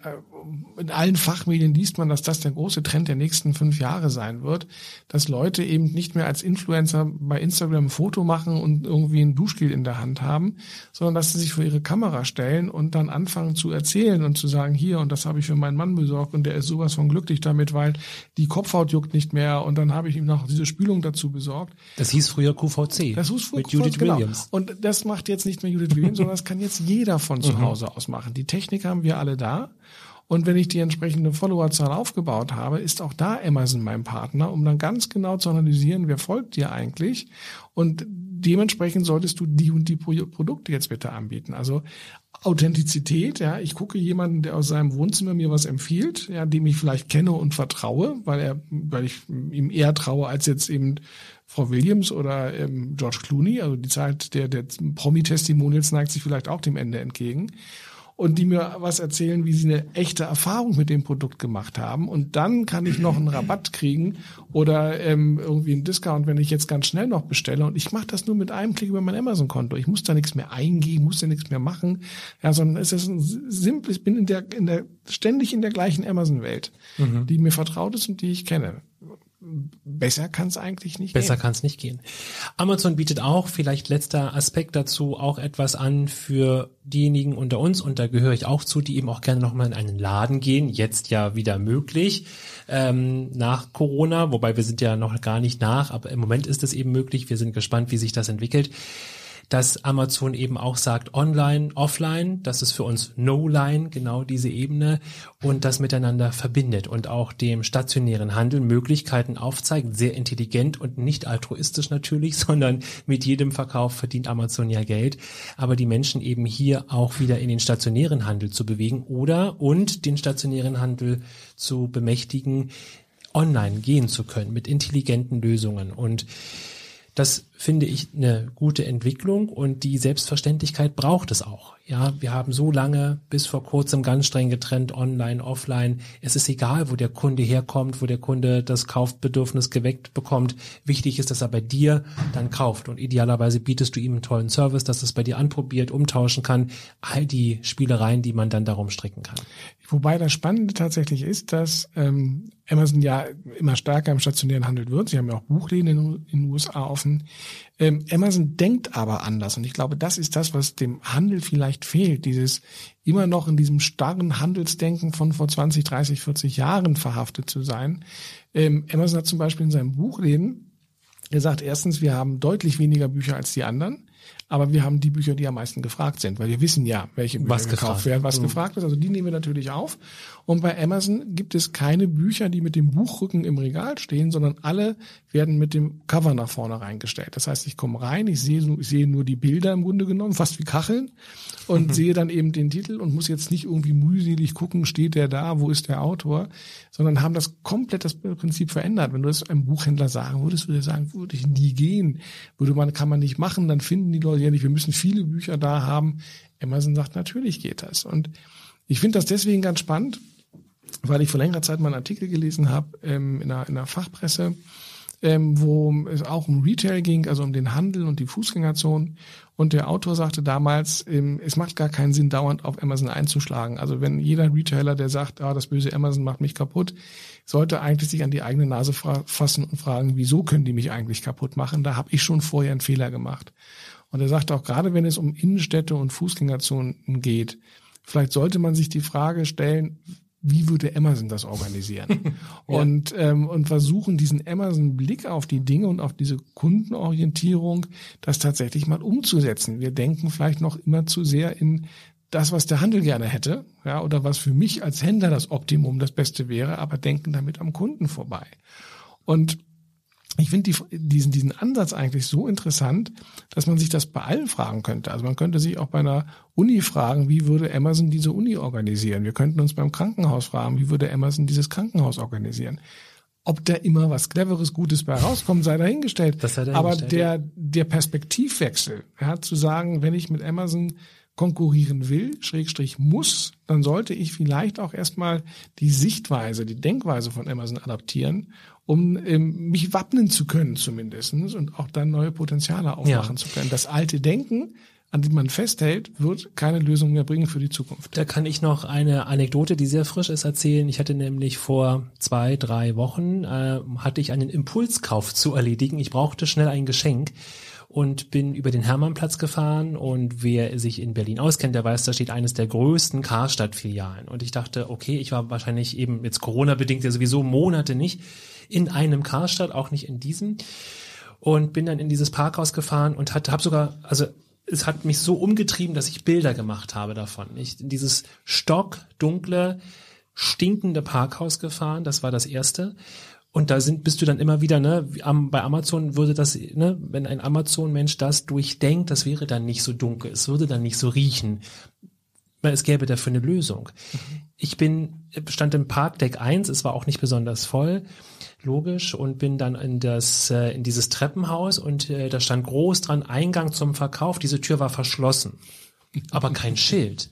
in allen Fachmedien liest man, dass das der große Trend der nächsten fünf Jahre sein wird, dass Leute eben nicht mehr als Influencer bei Instagram ein Foto machen und irgendwie ein Duschgel in der Hand haben, sondern dass sie sich vor ihre Kamera stellen und dann anfangen zu erzählen und zu sagen, hier, und das habe ich für meinen Mann besorgt und der ist sowas von glücklich damit, weil die Kopfhaut juckt nicht mehr und dann habe ich ihm noch diese Spülung dazu besorgt. Das hieß früher QVC. Das hieß früher mit QVC, Judith genau. Williams. Und das macht jetzt nicht mehr Judith Williams, sondern das kann jetzt jeder von zu mhm. Hause aus machen. Die Technik haben wir alle da. Und wenn ich die entsprechende Followerzahl aufgebaut habe, ist auch da Amazon mein Partner, um dann ganz genau zu analysieren, wer folgt dir eigentlich. Und dementsprechend solltest du die und die Produkte jetzt bitte anbieten. Also Authentizität, ja, ich gucke jemanden, der aus seinem Wohnzimmer mir was empfiehlt, ja, dem ich vielleicht kenne und vertraue, weil er, weil ich ihm eher traue als jetzt eben Frau Williams oder ähm, George Clooney. Also die Zeit der, der Promi-Testimonials neigt sich vielleicht auch dem Ende entgegen und die mir was erzählen, wie sie eine echte Erfahrung mit dem Produkt gemacht haben. Und dann kann ich noch einen Rabatt kriegen oder ähm, irgendwie einen Discount, wenn ich jetzt ganz schnell noch bestelle. Und ich mache das nur mit einem Klick über mein Amazon-Konto. Ich muss da nichts mehr eingeben, muss da nichts mehr machen. Ja, sondern es ist ein simples, ich bin in der, in der, ständig in der gleichen Amazon-Welt, mhm. die mir vertraut ist und die ich kenne besser kann es eigentlich nicht besser gehen. Besser kann es nicht gehen. Amazon bietet auch, vielleicht letzter Aspekt dazu, auch etwas an für diejenigen unter uns, und da gehöre ich auch zu, die eben auch gerne nochmal in einen Laden gehen. Jetzt ja wieder möglich ähm, nach Corona, wobei wir sind ja noch gar nicht nach, aber im Moment ist es eben möglich. Wir sind gespannt, wie sich das entwickelt dass Amazon eben auch sagt online, offline, das ist für uns No-Line, genau diese Ebene und das miteinander verbindet und auch dem stationären Handel Möglichkeiten aufzeigt, sehr intelligent und nicht altruistisch natürlich, sondern mit jedem Verkauf verdient Amazon ja Geld, aber die Menschen eben hier auch wieder in den stationären Handel zu bewegen oder und den stationären Handel zu bemächtigen, online gehen zu können mit intelligenten Lösungen. Und das finde ich eine gute Entwicklung und die Selbstverständlichkeit braucht es auch. Ja, wir haben so lange bis vor kurzem ganz streng getrennt, online, offline. Es ist egal, wo der Kunde herkommt, wo der Kunde das Kaufbedürfnis geweckt bekommt. Wichtig ist, dass er bei dir dann kauft und idealerweise bietest du ihm einen tollen Service, dass es bei dir anprobiert, umtauschen kann. All die Spielereien, die man dann darum stricken kann. Wobei das Spannende tatsächlich ist, dass ähm, Amazon ja immer stärker im stationären Handel wird. Sie haben ja auch Buchläden in, in den USA offen. Ähm, Amazon denkt aber anders. Und ich glaube, das ist das, was dem Handel vielleicht fehlt. Dieses immer noch in diesem starren Handelsdenken von vor 20, 30, 40 Jahren verhaftet zu sein. Ähm, Amazon hat zum Beispiel in seinem Buchläden gesagt, erstens, wir haben deutlich weniger Bücher als die anderen aber wir haben die Bücher, die am meisten gefragt sind, weil wir wissen ja, welche Bücher was gekauft werden, was mhm. gefragt ist. Also die nehmen wir natürlich auf. Und bei Amazon gibt es keine Bücher, die mit dem Buchrücken im Regal stehen, sondern alle werden mit dem Cover nach vorne reingestellt. Das heißt, ich komme rein, ich sehe, ich sehe nur die Bilder im Grunde genommen, fast wie Kacheln, und mhm. sehe dann eben den Titel und muss jetzt nicht irgendwie mühselig gucken, steht der da, wo ist der Autor, sondern haben das komplett das Prinzip verändert. Wenn du das einem Buchhändler sagen würdest, würde er sagen, würde ich nie gehen, würde man, kann man nicht machen, dann finden die Leute ja nicht, wir müssen viele Bücher da haben. Amazon sagt, natürlich geht das. Und ich finde das deswegen ganz spannend, weil ich vor längerer Zeit mal einen Artikel gelesen habe ähm, in, einer, in einer Fachpresse, ähm, wo es auch um Retail ging, also um den Handel und die Fußgängerzone. Und der Autor sagte damals, ähm, es macht gar keinen Sinn, dauernd auf Amazon einzuschlagen. Also wenn jeder Retailer, der sagt, ah, das böse Amazon macht mich kaputt, sollte eigentlich sich an die eigene Nase fassen und fragen, wieso können die mich eigentlich kaputt machen? Da habe ich schon vorher einen Fehler gemacht. Und er sagt auch, gerade wenn es um Innenstädte und Fußgängerzonen geht, vielleicht sollte man sich die Frage stellen, wie würde Amazon das organisieren? ja. Und ähm, und versuchen diesen Amazon-Blick auf die Dinge und auf diese Kundenorientierung, das tatsächlich mal umzusetzen. Wir denken vielleicht noch immer zu sehr in das, was der Handel gerne hätte, ja, oder was für mich als Händler das Optimum, das Beste wäre, aber denken damit am Kunden vorbei. Und ich finde die, diesen, diesen Ansatz eigentlich so interessant, dass man sich das bei allen fragen könnte. Also man könnte sich auch bei einer Uni fragen, wie würde Amazon diese Uni organisieren? Wir könnten uns beim Krankenhaus fragen, wie würde Amazon dieses Krankenhaus organisieren? Ob da immer was Cleveres, Gutes bei rauskommt, sei dahingestellt. Das sei dahingestellt. Aber der, der Perspektivwechsel, ja, zu sagen, wenn ich mit Amazon konkurrieren will, Schrägstrich muss, dann sollte ich vielleicht auch erstmal die Sichtweise, die Denkweise von Amazon adaptieren um ähm, mich wappnen zu können zumindestens und auch dann neue Potenziale aufmachen ja. zu können. Das alte Denken, an dem man festhält, wird keine Lösung mehr bringen für die Zukunft. Da kann ich noch eine Anekdote, die sehr frisch ist, erzählen. Ich hatte nämlich vor zwei, drei Wochen, äh, hatte ich einen Impulskauf zu erledigen. Ich brauchte schnell ein Geschenk und bin über den Hermannplatz gefahren und wer sich in Berlin auskennt, der weiß, da steht eines der größten Karstadt-Filialen und ich dachte, okay, ich war wahrscheinlich eben jetzt Corona-bedingt ja sowieso Monate nicht in einem Karstadt, auch nicht in diesem. Und bin dann in dieses Parkhaus gefahren und hatte, habe sogar, also es hat mich so umgetrieben, dass ich Bilder gemacht habe davon. Ich in dieses stockdunkle, stinkende Parkhaus gefahren, das war das erste. Und da sind, bist du dann immer wieder, ne, am, bei Amazon würde das, ne, wenn ein Amazon-Mensch das durchdenkt, das wäre dann nicht so dunkel, es würde dann nicht so riechen. Es gäbe dafür eine Lösung. Mhm. Ich bin, stand im Parkdeck 1, es war auch nicht besonders voll logisch und bin dann in das äh, in dieses Treppenhaus und äh, da stand groß dran Eingang zum Verkauf. Diese Tür war verschlossen, aber kein Schild.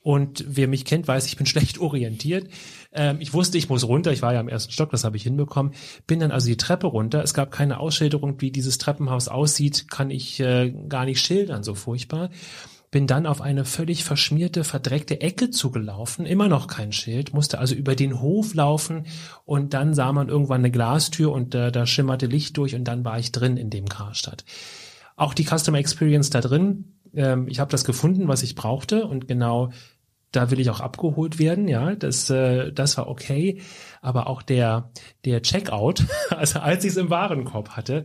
Und wer mich kennt, weiß, ich bin schlecht orientiert. Ähm, ich wusste, ich muss runter. Ich war ja im ersten Stock, das habe ich hinbekommen. Bin dann also die Treppe runter. Es gab keine Ausschilderung, wie dieses Treppenhaus aussieht, kann ich äh, gar nicht schildern, so furchtbar bin dann auf eine völlig verschmierte, verdreckte Ecke zugelaufen, immer noch kein Schild, musste also über den Hof laufen und dann sah man irgendwann eine Glastür und äh, da schimmerte Licht durch und dann war ich drin in dem Karstadt. Auch die Customer Experience da drin, ähm, ich habe das gefunden, was ich brauchte und genau da will ich auch abgeholt werden, ja, das, äh, das war okay, aber auch der, der Checkout, also als ich es im Warenkorb hatte,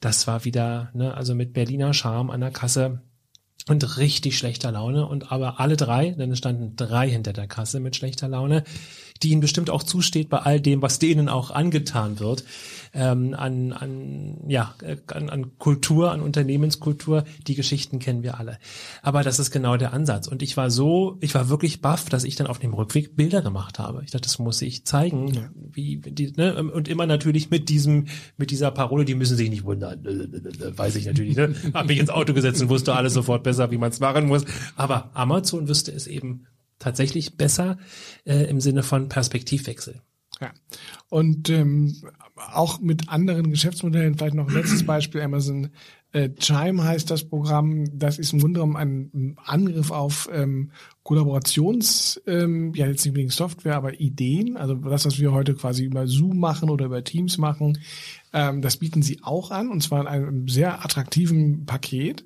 das war wieder, ne, also mit Berliner Charme an der Kasse, und richtig schlechter Laune. Und aber alle drei, denn es standen drei hinter der Kasse mit schlechter Laune, die ihnen bestimmt auch zusteht bei all dem, was denen auch angetan wird, ähm, an, an, ja, an, an Kultur, an Unternehmenskultur. Die Geschichten kennen wir alle. Aber das ist genau der Ansatz. Und ich war so, ich war wirklich baff, dass ich dann auf dem Rückweg Bilder gemacht habe. Ich dachte, das muss ich zeigen, ja. wie die, ne? und immer natürlich mit diesem, mit dieser Parole, die müssen sich nicht wundern, weiß ich natürlich. Ne? Hab mich ins Auto gesetzt und wusste alles sofort besser, wie man es machen muss. Aber Amazon wüsste es eben tatsächlich besser äh, im Sinne von Perspektivwechsel. Ja. Und ähm, auch mit anderen Geschäftsmodellen, vielleicht noch ein letztes Beispiel, Amazon äh, Chime heißt das Programm, das ist im Grunde genommen ein Angriff auf ähm, Kollaborations, ähm, ja jetzt nicht unbedingt Software, aber Ideen, also das, was wir heute quasi über Zoom machen oder über Teams machen, ähm, das bieten sie auch an und zwar in einem sehr attraktiven Paket.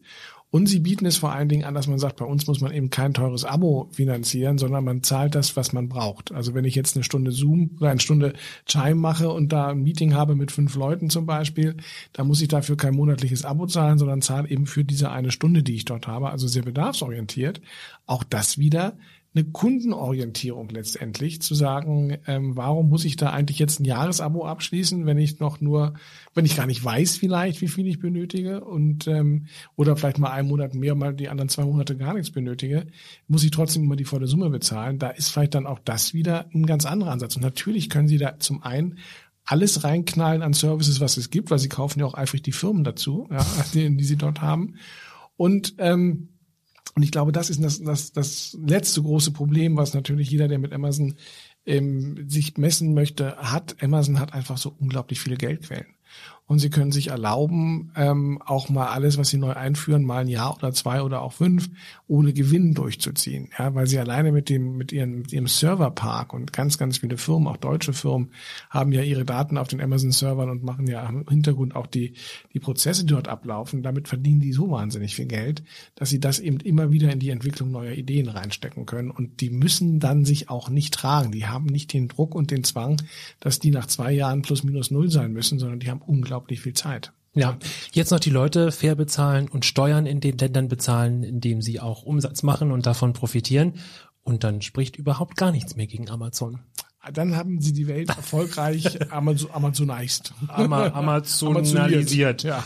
Und sie bieten es vor allen Dingen an, dass man sagt, bei uns muss man eben kein teures Abo finanzieren, sondern man zahlt das, was man braucht. Also wenn ich jetzt eine Stunde Zoom oder eine Stunde Chime mache und da ein Meeting habe mit fünf Leuten zum Beispiel, dann muss ich dafür kein monatliches Abo zahlen, sondern zahle eben für diese eine Stunde, die ich dort habe. Also sehr bedarfsorientiert. Auch das wieder eine Kundenorientierung letztendlich, zu sagen, ähm, warum muss ich da eigentlich jetzt ein Jahresabo abschließen, wenn ich noch nur, wenn ich gar nicht weiß vielleicht, wie viel ich benötige und ähm, oder vielleicht mal einen Monat mehr, mal die anderen zwei Monate gar nichts benötige, muss ich trotzdem immer die volle Summe bezahlen. Da ist vielleicht dann auch das wieder ein ganz anderer Ansatz. Und natürlich können Sie da zum einen alles reinknallen an Services, was es gibt, weil Sie kaufen ja auch eifrig die Firmen dazu, ja, die, die Sie dort haben. Und ähm, und ich glaube, das ist das, das, das letzte große Problem, was natürlich jeder, der mit Amazon ähm, sich messen möchte, hat. Amazon hat einfach so unglaublich viele Geldquellen und sie können sich erlauben, ähm, auch mal alles, was sie neu einführen, mal ein Jahr oder zwei oder auch fünf, ohne Gewinn durchzuziehen. Ja, weil sie alleine mit dem, mit ihrem, mit ihrem Serverpark und ganz, ganz viele Firmen, auch deutsche Firmen, haben ja ihre Daten auf den Amazon-Servern und machen ja im Hintergrund auch die, die Prozesse, die dort ablaufen. Damit verdienen die so wahnsinnig viel Geld, dass sie das eben immer wieder in die Entwicklung neuer Ideen reinstecken können. Und die müssen dann sich auch nicht tragen. Die haben nicht den Druck und den Zwang, dass die nach zwei Jahren plus minus null sein müssen, sondern die haben unglaublich unglaublich viel Zeit. Ja, jetzt noch die Leute fair bezahlen und Steuern in den Ländern bezahlen, in denen sie auch Umsatz machen und davon profitieren. Und dann spricht überhaupt gar nichts mehr gegen Amazon. Dann haben sie die Welt erfolgreich Amazon, Amazonized. Ama, Amazonalisiert. Ja.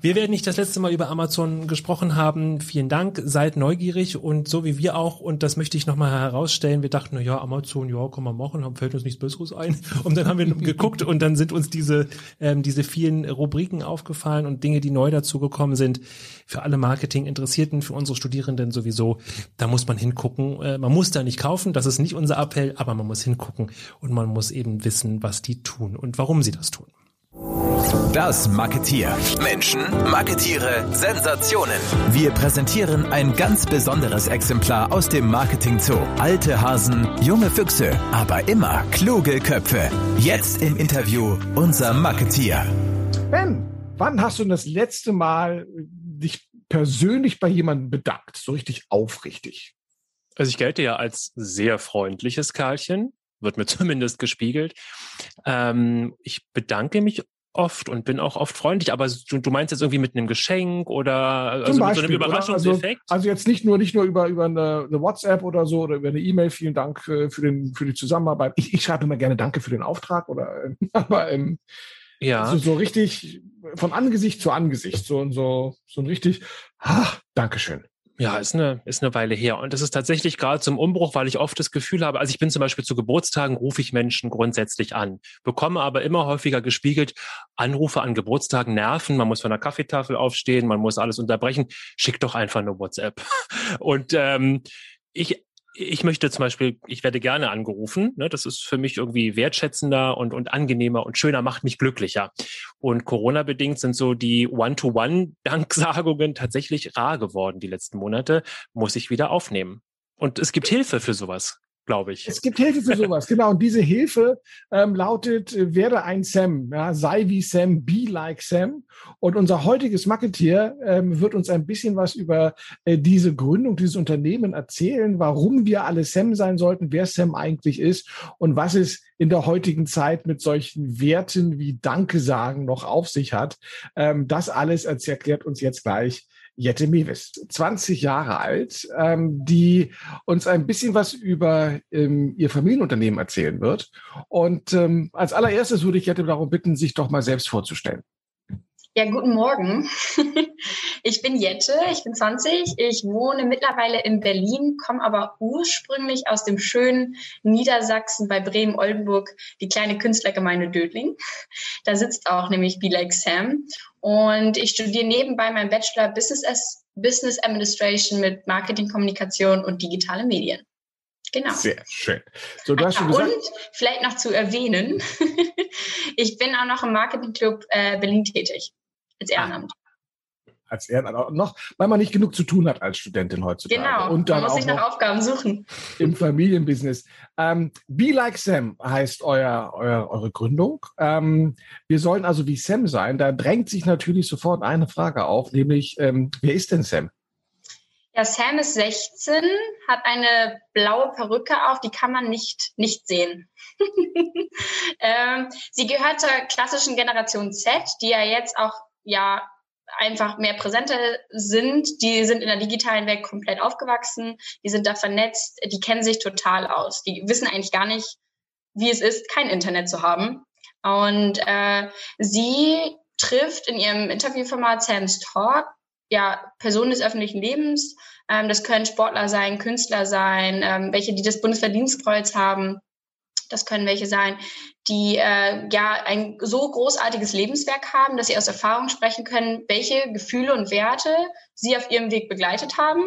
Wir werden nicht das letzte Mal über Amazon gesprochen haben. Vielen Dank. Seid neugierig und so wie wir auch. Und das möchte ich nochmal herausstellen. Wir dachten, na ja, Amazon, ja, kann man machen, fällt uns nichts Besseres ein. Und dann haben wir geguckt und dann sind uns diese, ähm, diese vielen Rubriken aufgefallen und Dinge, die neu dazugekommen sind. Für alle Marketing-Interessierten, für unsere Studierenden sowieso. Da muss man hingucken. Äh, man muss da nicht kaufen. Das ist nicht unser Appell, aber man muss hingucken und man muss eben wissen, was die tun und warum sie das tun. Das Marketier. Menschen, Marketiere, Sensationen. Wir präsentieren ein ganz besonderes Exemplar aus dem Marketing Zoo. Alte Hasen, junge Füchse, aber immer kluge Köpfe. Jetzt im Interview unser Marketier. Ben, wann hast du das letzte Mal dich persönlich bei jemandem bedankt? So richtig aufrichtig? Also ich gelte ja als sehr freundliches Kerlchen wird mir zumindest gespiegelt. Ähm, ich bedanke mich oft und bin auch oft freundlich, aber du, du meinst jetzt irgendwie mit einem Geschenk oder also Beispiel, mit so einem Überraschungseffekt? Also, also, jetzt nicht nur nicht nur über über eine, eine WhatsApp oder so oder über eine E-Mail. Vielen Dank für, für den für die Zusammenarbeit. Ich, ich schreibe immer gerne Danke für den Auftrag oder aber ähm, ja also so richtig von Angesicht zu Angesicht so und so so ein richtig ah, Dankeschön. Ja, ist eine, ist eine Weile her. Und das ist tatsächlich gerade zum Umbruch, weil ich oft das Gefühl habe, also ich bin zum Beispiel zu Geburtstagen, rufe ich Menschen grundsätzlich an, bekomme aber immer häufiger gespiegelt, Anrufe an Geburtstagen nerven, man muss von der Kaffeetafel aufstehen, man muss alles unterbrechen, schick doch einfach eine WhatsApp. Und ähm, ich ich möchte zum Beispiel, ich werde gerne angerufen. Ne? Das ist für mich irgendwie wertschätzender und, und angenehmer und schöner, macht mich glücklicher. Und Corona-bedingt sind so die One-to-One-Danksagungen tatsächlich rar geworden die letzten Monate. Muss ich wieder aufnehmen. Und es gibt Hilfe für sowas glaube ich. Es gibt Hilfe für sowas, genau. Und diese Hilfe ähm, lautet, äh, werde ein Sam, ja, sei wie Sam, be like Sam. Und unser heutiges Marketier ähm, wird uns ein bisschen was über äh, diese Gründung, dieses Unternehmen erzählen, warum wir alle Sam sein sollten, wer Sam eigentlich ist und was es in der heutigen Zeit mit solchen Werten wie Danke sagen noch auf sich hat. Ähm, das alles erklärt uns jetzt gleich Jette Mewis, 20 Jahre alt, ähm, die uns ein bisschen was über ähm, ihr Familienunternehmen erzählen wird. Und ähm, als allererstes würde ich Jette darum bitten, sich doch mal selbst vorzustellen. Ja, guten Morgen. Ich bin Jette, ich bin 20, ich wohne mittlerweile in Berlin, komme aber ursprünglich aus dem schönen Niedersachsen bei Bremen-Oldenburg, die kleine Künstlergemeinde Dödling. Da sitzt auch nämlich Be Like Sam. Und ich studiere nebenbei meinen Bachelor Business, Business Administration mit Marketing, Kommunikation und digitale Medien. Genau. Sehr schön. So, du hast schon gesagt, und vielleicht noch zu erwähnen, ich bin auch noch im Marketingclub äh, Berlin tätig als Ehrenamt. Als Ehrenamt noch, weil man nicht genug zu tun hat als Studentin heutzutage. Genau, und dann man muss sich nach Aufgaben suchen. Im Familienbusiness. Ähm, Be Like Sam heißt euer, euer, eure Gründung. Ähm, wir sollen also wie Sam sein. Da drängt sich natürlich sofort eine Frage auf, nämlich, ähm, wer ist denn Sam? Ja, Sam ist 16, hat eine blaue Perücke auf, die kann man nicht, nicht sehen. ähm, sie gehört zur klassischen Generation Z, die ja jetzt auch ja einfach mehr präsenter sind. Die sind in der digitalen Welt komplett aufgewachsen, die sind da vernetzt, die kennen sich total aus. Die wissen eigentlich gar nicht, wie es ist, kein Internet zu haben. Und äh, sie trifft in ihrem Interviewformat Sam's Talk ja Personen des öffentlichen Lebens. Ähm, das können Sportler sein, Künstler sein, ähm, welche, die das Bundesverdienstkreuz haben. Das können welche sein, die äh, ja ein so großartiges Lebenswerk haben, dass sie aus Erfahrung sprechen können, welche Gefühle und Werte sie auf ihrem Weg begleitet haben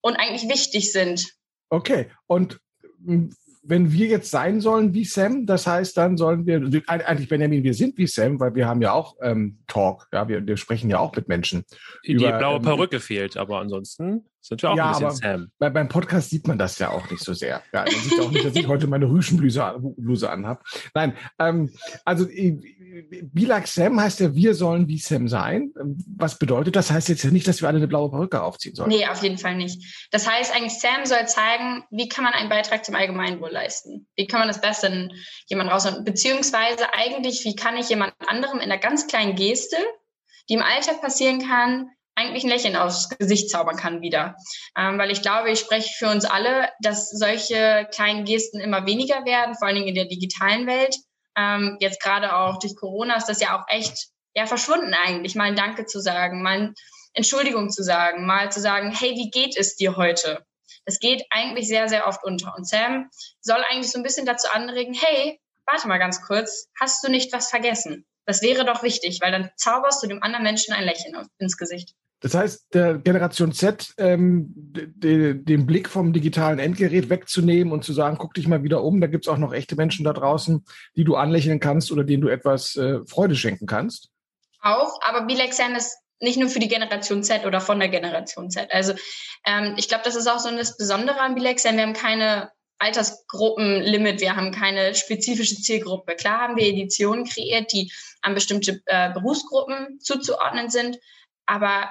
und eigentlich wichtig sind. Okay, und hm, wenn wir jetzt sein sollen wie Sam, das heißt, dann sollen wir, eigentlich Benjamin, wir sind wie Sam, weil wir haben ja auch ähm, Talk, ja, wir, wir sprechen ja auch mit Menschen. Die über, blaue ähm, Perücke fehlt, aber ansonsten sind wir auch ja, ein bisschen Sam. Bei, beim Podcast sieht man das ja auch nicht so sehr. Ja, man sieht auch nicht, dass ich heute meine Rüschenbluse anhabe. Nein, ähm, also Be Like Sam heißt ja, wir sollen wie Sam sein. Was bedeutet das? Heißt jetzt ja nicht, dass wir alle eine blaue Perücke aufziehen sollen. Nee, auf jeden Fall nicht. Das heißt eigentlich, Sam soll zeigen, wie kann man einen Beitrag zum Allgemeinwohl leisten? Wie kann man das Beste in jemanden rausholen? Beziehungsweise eigentlich, wie kann ich jemand anderem in einer ganz kleinen Geste, die im Alltag passieren kann, eigentlich ein Lächeln aufs Gesicht zaubern kann wieder. Ähm, weil ich glaube, ich spreche für uns alle, dass solche kleinen Gesten immer weniger werden, vor allen Dingen in der digitalen Welt. Ähm, jetzt gerade auch durch Corona ist das ja auch echt ja verschwunden eigentlich, mal ein Danke zu sagen, mal ein Entschuldigung zu sagen, mal zu sagen, hey, wie geht es dir heute? Das geht eigentlich sehr, sehr oft unter. Und Sam soll eigentlich so ein bisschen dazu anregen, hey, warte mal ganz kurz, hast du nicht was vergessen? Das wäre doch wichtig, weil dann zauberst du dem anderen Menschen ein Lächeln ins Gesicht. Das heißt, der Generation Z ähm, de, den Blick vom digitalen Endgerät wegzunehmen und zu sagen, guck dich mal wieder um, da gibt es auch noch echte Menschen da draußen, die du anlächeln kannst oder denen du etwas äh, Freude schenken kannst. Auch, aber Bilexan ist nicht nur für die Generation Z oder von der Generation Z. Also ähm, ich glaube, das ist auch so das Besondere an Bilexan. Wir haben keine Altersgruppenlimit, wir haben keine spezifische Zielgruppe. Klar haben wir Editionen kreiert, die an bestimmte äh, Berufsgruppen zuzuordnen sind, aber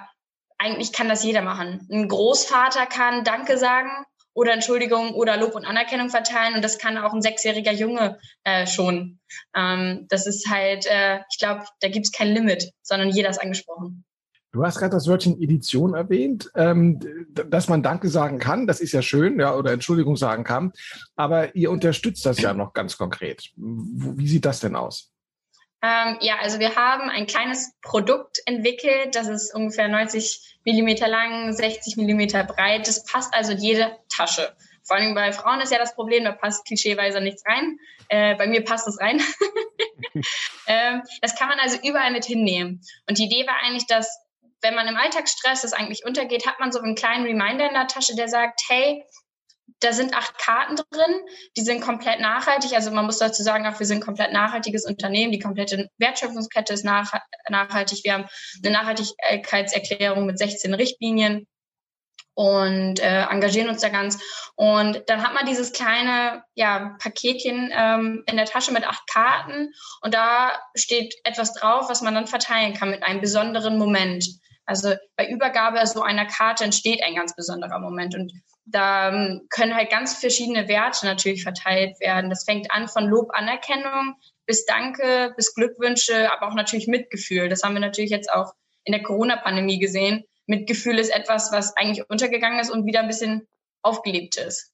eigentlich kann das jeder machen. Ein Großvater kann Danke sagen oder Entschuldigung oder Lob und Anerkennung verteilen und das kann auch ein sechsjähriger Junge äh, schon. Ähm, das ist halt, äh, ich glaube, da gibt es kein Limit, sondern jeder ist angesprochen. Du hast gerade das Wörtchen Edition erwähnt, ähm, dass man Danke sagen kann, das ist ja schön, ja, oder Entschuldigung sagen kann, aber ihr unterstützt das ja noch ganz konkret. Wie sieht das denn aus? Ähm, ja, also wir haben ein kleines Produkt entwickelt, das ist ungefähr 90 Millimeter lang, 60 Millimeter breit. Das passt also jede Tasche. Vor allem bei Frauen ist ja das Problem, da passt klischeeweise nichts rein. Äh, bei mir passt es rein. ähm, das kann man also überall mit hinnehmen. Und die Idee war eigentlich, dass wenn man im Alltagsstress das eigentlich untergeht, hat man so einen kleinen Reminder in der Tasche, der sagt, hey, da sind acht Karten drin, die sind komplett nachhaltig. Also man muss dazu sagen, auch wir sind ein komplett nachhaltiges Unternehmen. Die komplette Wertschöpfungskette ist nach, nachhaltig. Wir haben eine Nachhaltigkeitserklärung mit 16 Richtlinien und äh, engagieren uns da ganz. Und dann hat man dieses kleine ja, Paketchen ähm, in der Tasche mit acht Karten und da steht etwas drauf, was man dann verteilen kann mit einem besonderen Moment. Also bei Übergabe so einer Karte entsteht ein ganz besonderer Moment und da ähm, können halt ganz verschiedene Werte natürlich verteilt werden. Das fängt an von Lob, Anerkennung bis Danke, bis Glückwünsche, aber auch natürlich Mitgefühl. Das haben wir natürlich jetzt auch in der Corona-Pandemie gesehen. Mitgefühl ist etwas, was eigentlich untergegangen ist und wieder ein bisschen aufgelebt ist.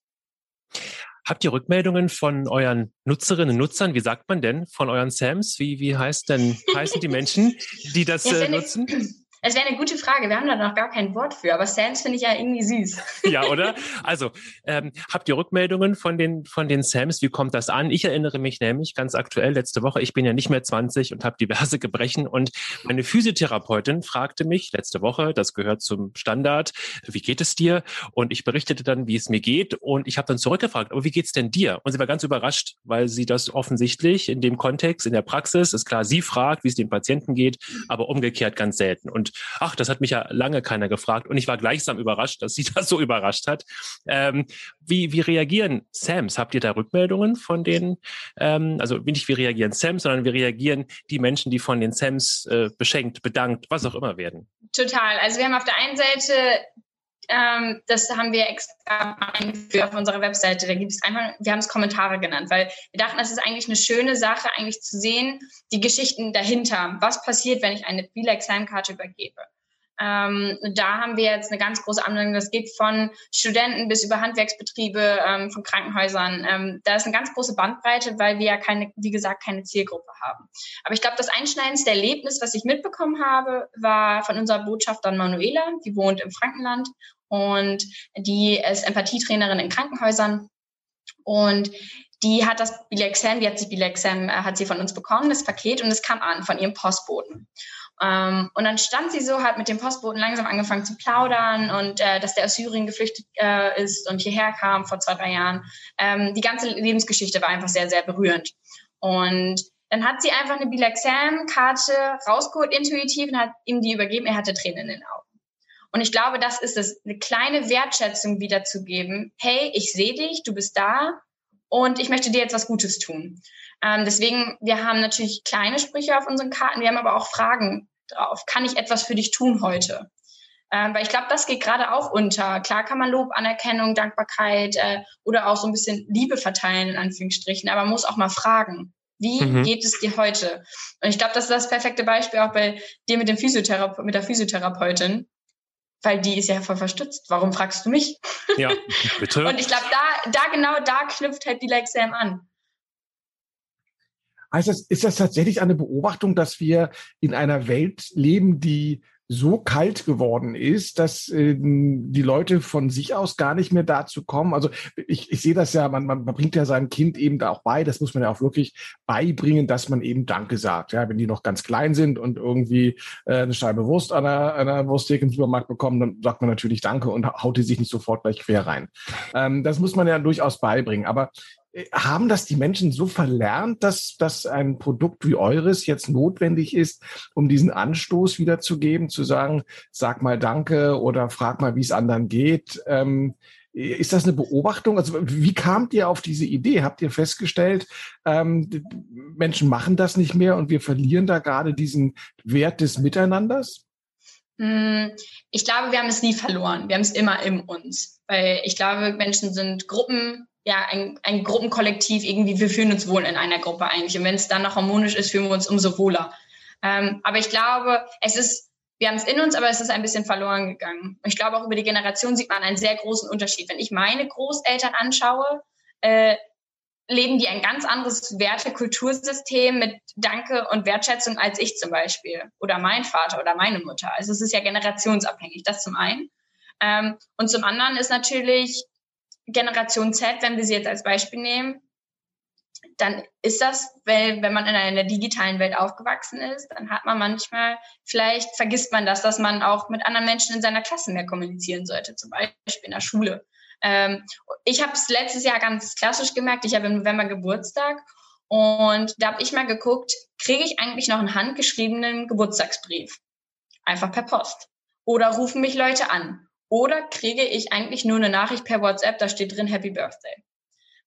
Habt ihr Rückmeldungen von euren Nutzerinnen und Nutzern? Wie sagt man denn von euren Sams? Wie, wie heißt denn, heißen die Menschen, die das äh, nutzen? Es wäre eine gute Frage. Wir haben da noch gar kein Wort für, aber Sams finde ich ja irgendwie süß. Ja, oder? Also, ähm, habt ihr Rückmeldungen von den, von den Sams? Wie kommt das an? Ich erinnere mich nämlich ganz aktuell letzte Woche, ich bin ja nicht mehr 20 und habe diverse Gebrechen und meine Physiotherapeutin fragte mich letzte Woche, das gehört zum Standard, wie geht es dir? Und ich berichtete dann, wie es mir geht und ich habe dann zurückgefragt, aber wie geht's denn dir? Und sie war ganz überrascht, weil sie das offensichtlich in dem Kontext, in der Praxis, ist klar, sie fragt, wie es dem Patienten geht, aber umgekehrt ganz selten. Und ach, das hat mich ja lange keiner gefragt. Und ich war gleichsam überrascht, dass sie das so überrascht hat. Ähm, wie, wie reagieren Sams? Habt ihr da Rückmeldungen von denen? Ähm, also nicht wie reagieren Sams, sondern wie reagieren die Menschen, die von den Sams äh, beschenkt, bedankt, was auch immer werden? Total. Also wir haben auf der einen Seite ähm, das haben wir extra eingeführt auf unserer Webseite. Da gibt es einfach, wir haben es Kommentare genannt, weil wir dachten, das ist eigentlich eine schöne Sache, eigentlich zu sehen, die Geschichten dahinter. Was passiert, wenn ich eine Bielek-Karte übergebe? Ähm, da haben wir jetzt eine ganz große Anwendung. Das geht von Studenten bis über Handwerksbetriebe, ähm, von Krankenhäusern. Ähm, da ist eine ganz große Bandbreite, weil wir ja keine, wie gesagt, keine Zielgruppe haben. Aber ich glaube, das einschneidendste Erlebnis, was ich mitbekommen habe, war von unserer Botschafterin Manuela, die wohnt im Frankenland und die ist Empathietrainerin in Krankenhäusern und die hat das Bilexam, die hat sich Bilexam, äh, hat sie von uns bekommen, das Paket, und es kam an von ihrem Postboten. Ähm, und dann stand sie so, hat mit dem Postboten langsam angefangen zu plaudern und äh, dass der aus Syrien geflüchtet äh, ist und hierher kam vor zwei, drei Jahren. Ähm, die ganze Lebensgeschichte war einfach sehr, sehr berührend. Und dann hat sie einfach eine Bilexam-Karte rausgeholt, intuitiv, und hat ihm die übergeben. Er hatte Tränen in den Augen. Und ich glaube, das ist es, eine kleine Wertschätzung wiederzugeben. Hey, ich sehe dich, du bist da und ich möchte dir jetzt was Gutes tun. Ähm, deswegen, wir haben natürlich kleine Sprüche auf unseren Karten, wir haben aber auch Fragen drauf. Kann ich etwas für dich tun heute? Ähm, weil ich glaube, das geht gerade auch unter. Klar kann man Lob, Anerkennung, Dankbarkeit äh, oder auch so ein bisschen Liebe verteilen, in Anführungsstrichen, aber man muss auch mal fragen. Wie mhm. geht es dir heute? Und ich glaube, das ist das perfekte Beispiel auch bei dir mit dem Physiotherape mit der Physiotherapeutin weil die ist ja voll verstützt. Warum fragst du mich? Ja, bitte. und ich glaube, da, da genau da knüpft halt die Like Sam an. Heißt das, ist das tatsächlich eine Beobachtung, dass wir in einer Welt leben, die so kalt geworden ist, dass äh, die Leute von sich aus gar nicht mehr dazu kommen. Also ich, ich sehe das ja, man, man, man bringt ja seinem Kind eben da auch bei, das muss man ja auch wirklich beibringen, dass man eben Danke sagt. Ja, wenn die noch ganz klein sind und irgendwie äh, eine Scheibe Wurst an einer, einer Wursttheke im Supermarkt bekommen, dann sagt man natürlich Danke und haut die sich nicht sofort gleich quer rein. Ähm, das muss man ja durchaus beibringen. Aber haben das die Menschen so verlernt, dass, dass ein Produkt wie eures jetzt notwendig ist, um diesen Anstoß wiederzugeben, zu sagen, sag mal Danke oder frag mal, wie es anderen geht? Ähm, ist das eine Beobachtung? Also wie kamt ihr auf diese Idee? Habt ihr festgestellt, ähm, Menschen machen das nicht mehr und wir verlieren da gerade diesen Wert des Miteinanders? Hm, ich glaube, wir haben es nie verloren. Wir haben es immer in uns. Weil ich glaube, Menschen sind Gruppen ja, ein, ein Gruppenkollektiv irgendwie, wir fühlen uns wohl in einer Gruppe eigentlich. Und wenn es dann noch harmonisch ist, fühlen wir uns umso wohler. Ähm, aber ich glaube, es ist, wir haben es in uns, aber es ist ein bisschen verloren gegangen. Ich glaube, auch über die Generation sieht man einen sehr großen Unterschied. Wenn ich meine Großeltern anschaue, äh, leben die ein ganz anderes Werte-Kultursystem mit Danke und Wertschätzung als ich zum Beispiel oder mein Vater oder meine Mutter. Also es ist ja generationsabhängig, das zum einen. Ähm, und zum anderen ist natürlich Generation Z, wenn wir sie jetzt als Beispiel nehmen, dann ist das, weil, wenn man in einer digitalen Welt aufgewachsen ist, dann hat man manchmal, vielleicht vergisst man das, dass man auch mit anderen Menschen in seiner Klasse mehr kommunizieren sollte, zum Beispiel in der Schule. Ähm, ich habe es letztes Jahr ganz klassisch gemerkt, ich habe im November Geburtstag und da habe ich mal geguckt, kriege ich eigentlich noch einen handgeschriebenen Geburtstagsbrief? Einfach per Post. Oder rufen mich Leute an? Oder kriege ich eigentlich nur eine Nachricht per WhatsApp, da steht drin Happy Birthday.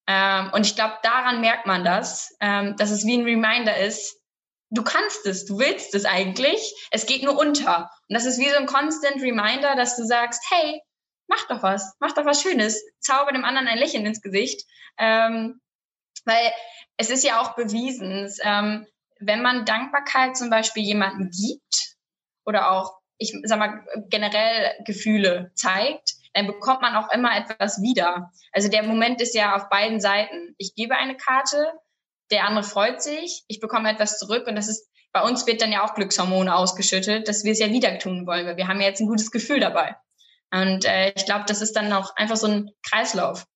Ähm, und ich glaube, daran merkt man das, ähm, dass es wie ein Reminder ist, du kannst es, du willst es eigentlich, es geht nur unter. Und das ist wie so ein constant Reminder, dass du sagst, hey, mach doch was, mach doch was Schönes, zauber dem anderen ein Lächeln ins Gesicht. Ähm, weil es ist ja auch bewiesen, ähm, wenn man Dankbarkeit zum Beispiel jemandem gibt oder auch ich sag mal, generell Gefühle zeigt, dann bekommt man auch immer etwas wieder. Also der Moment ist ja auf beiden Seiten. Ich gebe eine Karte, der andere freut sich, ich bekomme etwas zurück und das ist, bei uns wird dann ja auch Glückshormone ausgeschüttet, dass wir es ja wieder tun wollen, weil wir haben ja jetzt ein gutes Gefühl dabei. Und äh, ich glaube, das ist dann auch einfach so ein Kreislauf.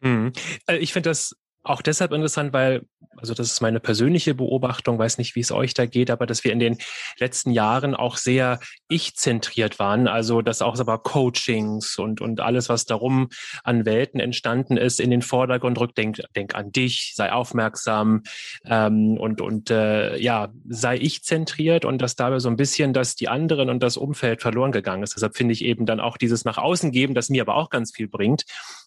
Mhm. Äh, ich finde das auch deshalb interessant, weil, also das ist meine persönliche Beobachtung, weiß nicht, wie es euch da geht, aber dass wir in den letzten Jahren auch sehr ich-zentriert waren. Also dass auch aber Coachings und, und alles, was darum an Welten entstanden ist, in den Vordergrund rückt. Denk, denk an dich, sei aufmerksam ähm, und, und äh, ja, sei ich-zentriert und dass dabei so ein bisschen, dass die anderen und das Umfeld verloren gegangen ist. Deshalb finde ich eben dann auch dieses nach außen geben, das mir aber auch ganz viel bringt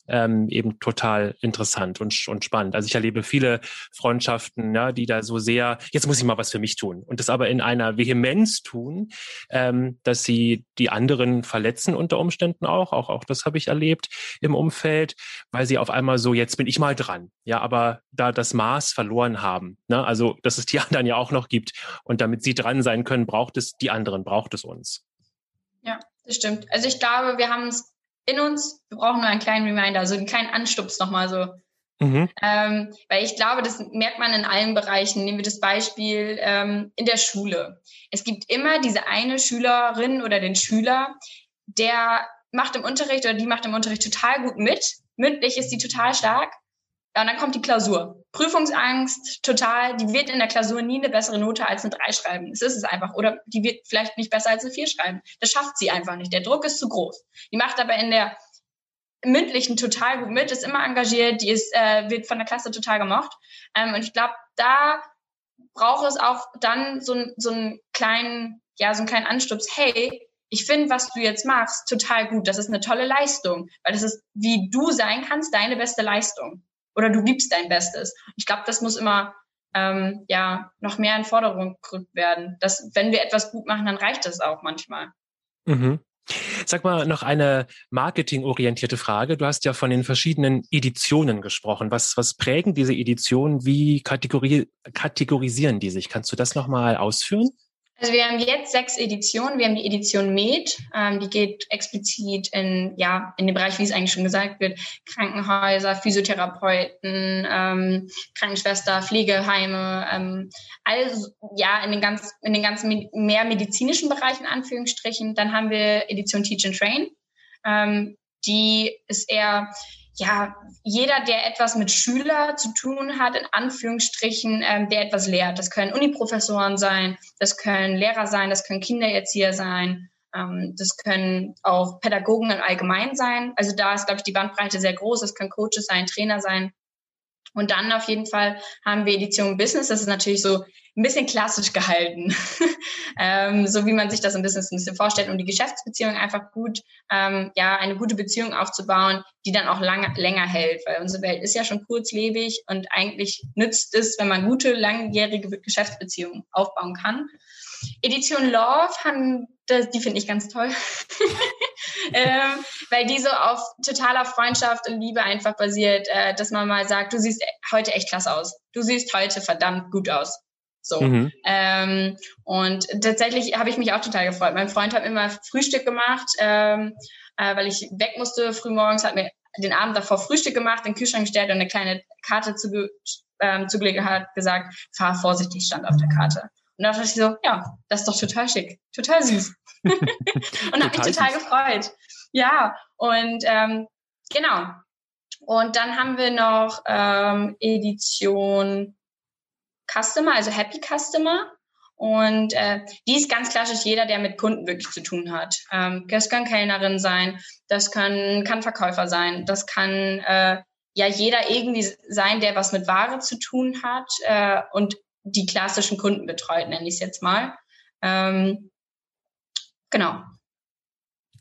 ähm, eben total interessant und, und spannend. Also ich erlebe viele Freundschaften, ja, die da so sehr, jetzt muss ich mal was für mich tun und das aber in einer Vehemenz tun, ähm, dass sie die anderen verletzen unter Umständen auch, auch, auch das habe ich erlebt im Umfeld, weil sie auf einmal so, jetzt bin ich mal dran, ja, aber da das Maß verloren haben, ne? also dass es die anderen ja auch noch gibt und damit sie dran sein können, braucht es die anderen, braucht es uns. Ja, das stimmt. Also ich glaube, wir haben es in uns. Wir brauchen nur einen kleinen Reminder, also einen kleinen Anstups nochmal so. Mhm. Ähm, weil ich glaube, das merkt man in allen Bereichen. Nehmen wir das Beispiel ähm, in der Schule. Es gibt immer diese eine Schülerin oder den Schüler, der macht im Unterricht oder die macht im Unterricht total gut mit. Mündlich ist die total stark. Und dann kommt die Klausur. Prüfungsangst, total. Die wird in der Klausur nie eine bessere Note als eine 3 schreiben. Das ist es einfach. Oder die wird vielleicht nicht besser als eine 4 schreiben. Das schafft sie einfach nicht. Der Druck ist zu groß. Die macht aber in der mündlichen total gut mit, ist immer engagiert, die ist, äh, wird von der Klasse total gemocht. Ähm, und ich glaube, da braucht es auch dann so, so einen kleinen, ja, so einen kleinen Anstups. Hey, ich finde, was du jetzt machst, total gut. Das ist eine tolle Leistung, weil das ist, wie du sein kannst, deine beste Leistung oder du gibst dein Bestes. Ich glaube, das muss immer ähm, ja noch mehr in Forderung gerückt werden. Dass wenn wir etwas gut machen, dann reicht das auch manchmal. Mhm. Sag mal noch eine marketingorientierte Frage. Du hast ja von den verschiedenen Editionen gesprochen. Was, was prägen diese Editionen? Wie kategori kategorisieren die sich? Kannst du das nochmal ausführen? Also wir haben jetzt sechs Editionen. Wir haben die Edition Med, ähm, die geht explizit in, ja, in den Bereich, wie es eigentlich schon gesagt wird, Krankenhäuser, Physiotherapeuten, ähm, Krankenschwester, Pflegeheime, ähm, also ja, in den, ganz, in den ganzen mehr medizinischen Bereichen, Anführungsstrichen. Dann haben wir Edition Teach and Train. Ähm, die ist eher ja, jeder, der etwas mit Schüler zu tun hat, in Anführungsstrichen, ähm, der etwas lehrt. Das können Uniprofessoren sein, das können Lehrer sein, das können Kindererzieher sein, ähm, das können auch Pädagogen im Allgemeinen sein. Also da ist, glaube ich, die Bandbreite sehr groß. Das können Coaches sein, Trainer sein. Und dann auf jeden Fall haben wir Edition Business. Das ist natürlich so ein bisschen klassisch gehalten, ähm, so wie man sich das im Business ein bisschen vorstellt, um die Geschäftsbeziehung einfach gut, ähm, ja, eine gute Beziehung aufzubauen, die dann auch lange, länger hält, weil unsere Welt ist ja schon kurzlebig und eigentlich nützt es, wenn man gute, langjährige Geschäftsbeziehungen aufbauen kann. Edition Love haben, die finde ich ganz toll, ähm, weil die so auf totaler Freundschaft und Liebe einfach basiert, äh, dass man mal sagt, du siehst heute echt klasse aus. Du siehst heute verdammt gut aus. So. Mhm. Ähm, und tatsächlich habe ich mich auch total gefreut. Mein Freund hat immer Frühstück gemacht, ähm, äh, weil ich weg musste früh morgens, hat mir den Abend davor Frühstück gemacht, den Kühlschrank gestellt und eine kleine Karte zuge ähm, zugelegt hat, gesagt, fahr vorsichtig, stand auf der Karte. Und da dachte ich so, ja, das ist doch total schick, total süß. und habe mich total gefreut. Ja, und ähm, genau. Und dann haben wir noch ähm, Edition Customer, also Happy Customer. Und äh, die ist ganz klassisch jeder, der mit Kunden wirklich zu tun hat. Ähm, das kann Kellnerin sein, das kann, kann Verkäufer sein, das kann äh, ja jeder irgendwie sein, der was mit Ware zu tun hat äh, und die klassischen Kunden betreut, nenne ich es jetzt mal. Ähm, genau.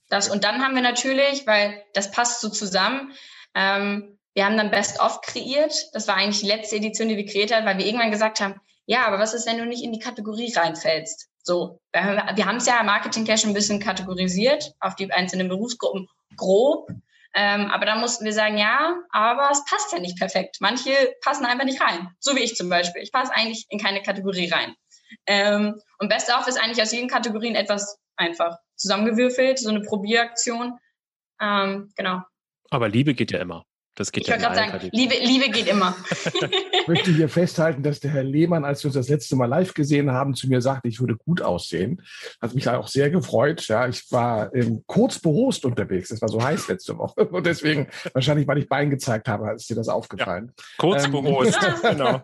Das, und dann haben wir natürlich, weil das passt so zusammen, ähm, wir haben dann Best of kreiert. Das war eigentlich die letzte Edition, die wir kreiert haben, weil wir irgendwann gesagt haben, ja, aber was ist, wenn du nicht in die Kategorie reinfällst? So, wir, wir haben es ja im Marketing Cash ein bisschen kategorisiert auf die einzelnen Berufsgruppen grob. Ähm, aber da mussten wir sagen, ja, aber es passt ja nicht perfekt. Manche passen einfach nicht rein. So wie ich zum Beispiel. Ich passe eigentlich in keine Kategorie rein. Ähm, und Best of ist eigentlich aus jeden Kategorien etwas einfach zusammengewürfelt, so eine Probieraktion. Ähm, genau. Aber Liebe geht ja immer. Das geht ich ja gerade sagen, Liebe, Liebe geht immer. ich möchte hier festhalten, dass der Herr Lehmann, als wir uns das letzte Mal live gesehen haben, zu mir sagte, ich würde gut aussehen. Hat mich auch sehr gefreut. Ja, ich war ähm, kurz behost unterwegs. Es war so heiß letzte Woche. Und deswegen, wahrscheinlich, weil ich Bein gezeigt habe, ist dir das aufgefallen. Ja, kurz ähm, behost, genau.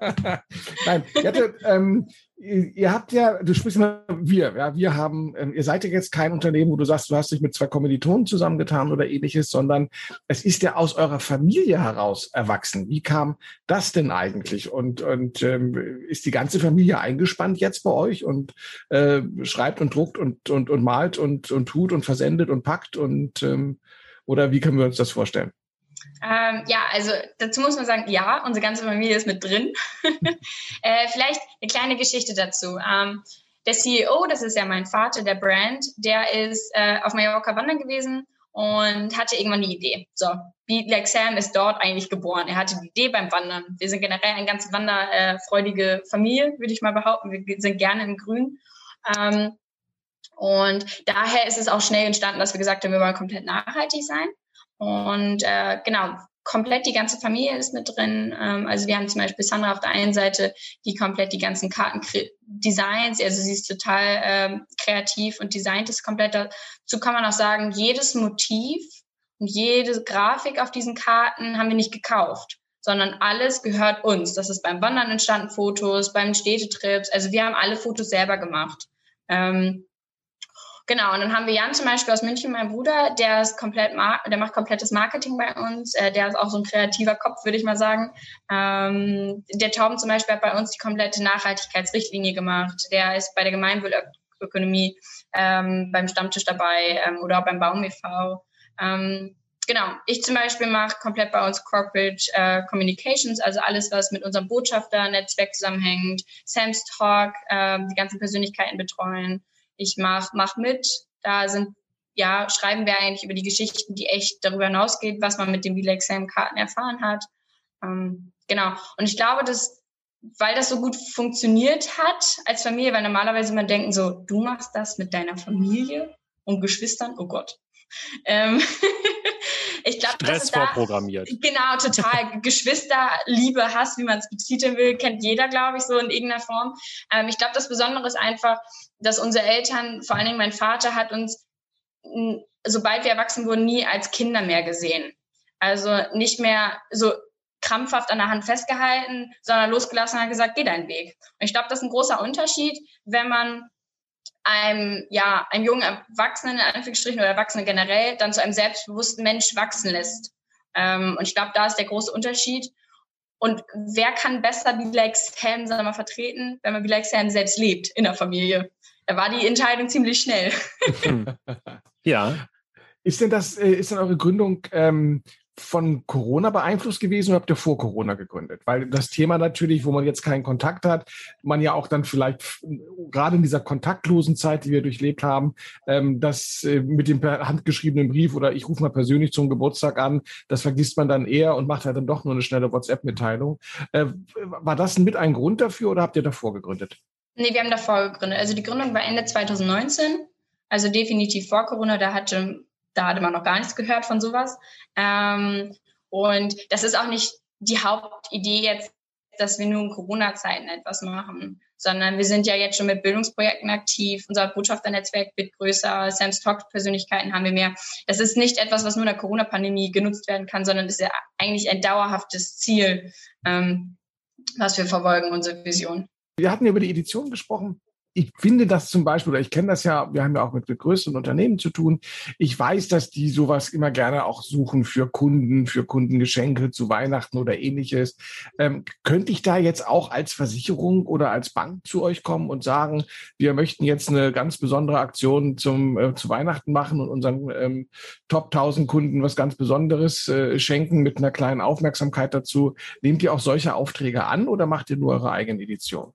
Nein, ich hatte, ähm, ihr habt ja, du sprichst mal wir, ja, wir haben, ähm, ihr seid ja jetzt kein Unternehmen, wo du sagst, du hast dich mit zwei Kommilitonen zusammengetan oder ähnliches, sondern es ist ja aus eurer Familie heraus erwachsen. Wie kam das denn eigentlich? Und, und ähm, ist die ganze Familie eingespannt jetzt bei euch und äh, schreibt und druckt und, und, und malt und, und tut und versendet und packt und ähm, oder wie können wir uns das vorstellen? Ähm, ja, also dazu muss man sagen, ja, unsere ganze Familie ist mit drin. äh, vielleicht eine kleine Geschichte dazu. Ähm, der CEO, das ist ja mein Vater, der Brand, der ist äh, auf Mallorca wandern gewesen und hatte irgendwann die Idee. So, Beat Like Sam ist dort eigentlich geboren. Er hatte die Idee beim Wandern. Wir sind generell eine ganz wanderfreudige Familie, würde ich mal behaupten. Wir sind gerne im Grün. Ähm, und daher ist es auch schnell entstanden, dass wir gesagt haben, wir wollen komplett nachhaltig sein. Und äh, genau, komplett die ganze Familie ist mit drin. Ähm, also wir haben zum Beispiel Sandra auf der einen Seite, die komplett die ganzen Karten designs, also sie ist total ähm, kreativ und designt es komplett. Dazu kann man auch sagen, jedes Motiv und jede Grafik auf diesen Karten haben wir nicht gekauft, sondern alles gehört uns. Das ist beim Wandern entstanden Fotos, beim Städtetrips. Also wir haben alle Fotos selber gemacht. Ähm, Genau, und dann haben wir Jan zum Beispiel aus München, mein Bruder, der ist komplett, der macht komplettes Marketing bei uns. Äh, der ist auch so ein kreativer Kopf, würde ich mal sagen. Ähm, der Torben zum Beispiel hat bei uns die komplette Nachhaltigkeitsrichtlinie gemacht. Der ist bei der Gemeinwohlökonomie ähm, beim Stammtisch dabei ähm, oder auch beim Baum e.V. Ähm, genau, ich zum Beispiel mache komplett bei uns Corporate äh, Communications, also alles, was mit unserem Botschafter-Netzwerk zusammenhängt, Sam's Talk, äh, die ganzen Persönlichkeiten betreuen ich mach, mach mit. Da sind, ja, schreiben wir eigentlich über die Geschichten, die echt darüber hinausgehen, was man mit dem Relax Karten erfahren hat. Ähm, genau. Und ich glaube, dass weil das so gut funktioniert hat als Familie, weil normalerweise man denken so, du machst das mit deiner Familie und Geschwistern, oh Gott. Ähm, Stress vorprogrammiert. Da, genau, total. Geschwister, Liebe, Hass, wie man es betiteln will, kennt jeder, glaube ich, so in irgendeiner Form. Ähm, ich glaube, das Besondere ist einfach, dass unsere Eltern, vor allen Dingen mein Vater, hat uns, sobald wir erwachsen wurden, nie als Kinder mehr gesehen. Also nicht mehr so krampfhaft an der Hand festgehalten, sondern losgelassen und hat gesagt, geh deinen Weg. Und ich glaube, das ist ein großer Unterschied, wenn man einem, ja, einem jungen Erwachsenen, in Anführungsstrichen, oder Erwachsenen generell, dann zu einem selbstbewussten Mensch wachsen lässt. Ähm, und ich glaube, da ist der große Unterschied. Und wer kann besser Bilal Sam, sagen wir mal, vertreten, wenn man Bilal Sam selbst lebt in der Familie? Da war die Entscheidung ziemlich schnell. ja. Ist denn das, äh, ist denn eure Gründung ähm, von Corona beeinflusst gewesen oder habt ihr vor Corona gegründet? Weil das Thema natürlich, wo man jetzt keinen Kontakt hat, man ja auch dann vielleicht gerade in dieser kontaktlosen Zeit, die wir durchlebt haben, ähm, das äh, mit dem handgeschriebenen Brief oder ich rufe mal persönlich zum Geburtstag an, das vergisst man dann eher und macht halt dann doch nur eine schnelle WhatsApp-Mitteilung. Äh, war das mit ein Grund dafür oder habt ihr davor gegründet? Nee, wir haben davor gegründet. Also die Gründung war Ende 2019, also definitiv vor Corona. Da hatte da hatte man noch gar nichts gehört von sowas. Ähm, und das ist auch nicht die Hauptidee jetzt, dass wir nur in Corona-Zeiten etwas machen, sondern wir sind ja jetzt schon mit Bildungsprojekten aktiv. Unser Botschafternetzwerk wird größer, Sam's Talk-Persönlichkeiten haben wir mehr. Das ist nicht etwas, was nur in der Corona-Pandemie genutzt werden kann, sondern ist ja eigentlich ein dauerhaftes Ziel, ähm, was wir verfolgen, unsere Vision. Wir hatten über die Edition gesprochen ich finde das zum Beispiel, oder ich kenne das ja, wir haben ja auch mit, größeren Unternehmen zu tun. Ich weiß, dass die sowas immer gerne auch suchen für Kunden, für Kundengeschenke zu Weihnachten oder ähnliches. Ähm, könnte ich da jetzt auch als Versicherung oder als Bank zu euch kommen und sagen, wir möchten jetzt eine ganz besondere Aktion zum, äh, zu Weihnachten machen und unseren ähm, Top 1000 Kunden was ganz Besonderes äh, schenken mit einer kleinen Aufmerksamkeit dazu? Nehmt ihr auch solche Aufträge an oder macht ihr nur eure eigene Edition?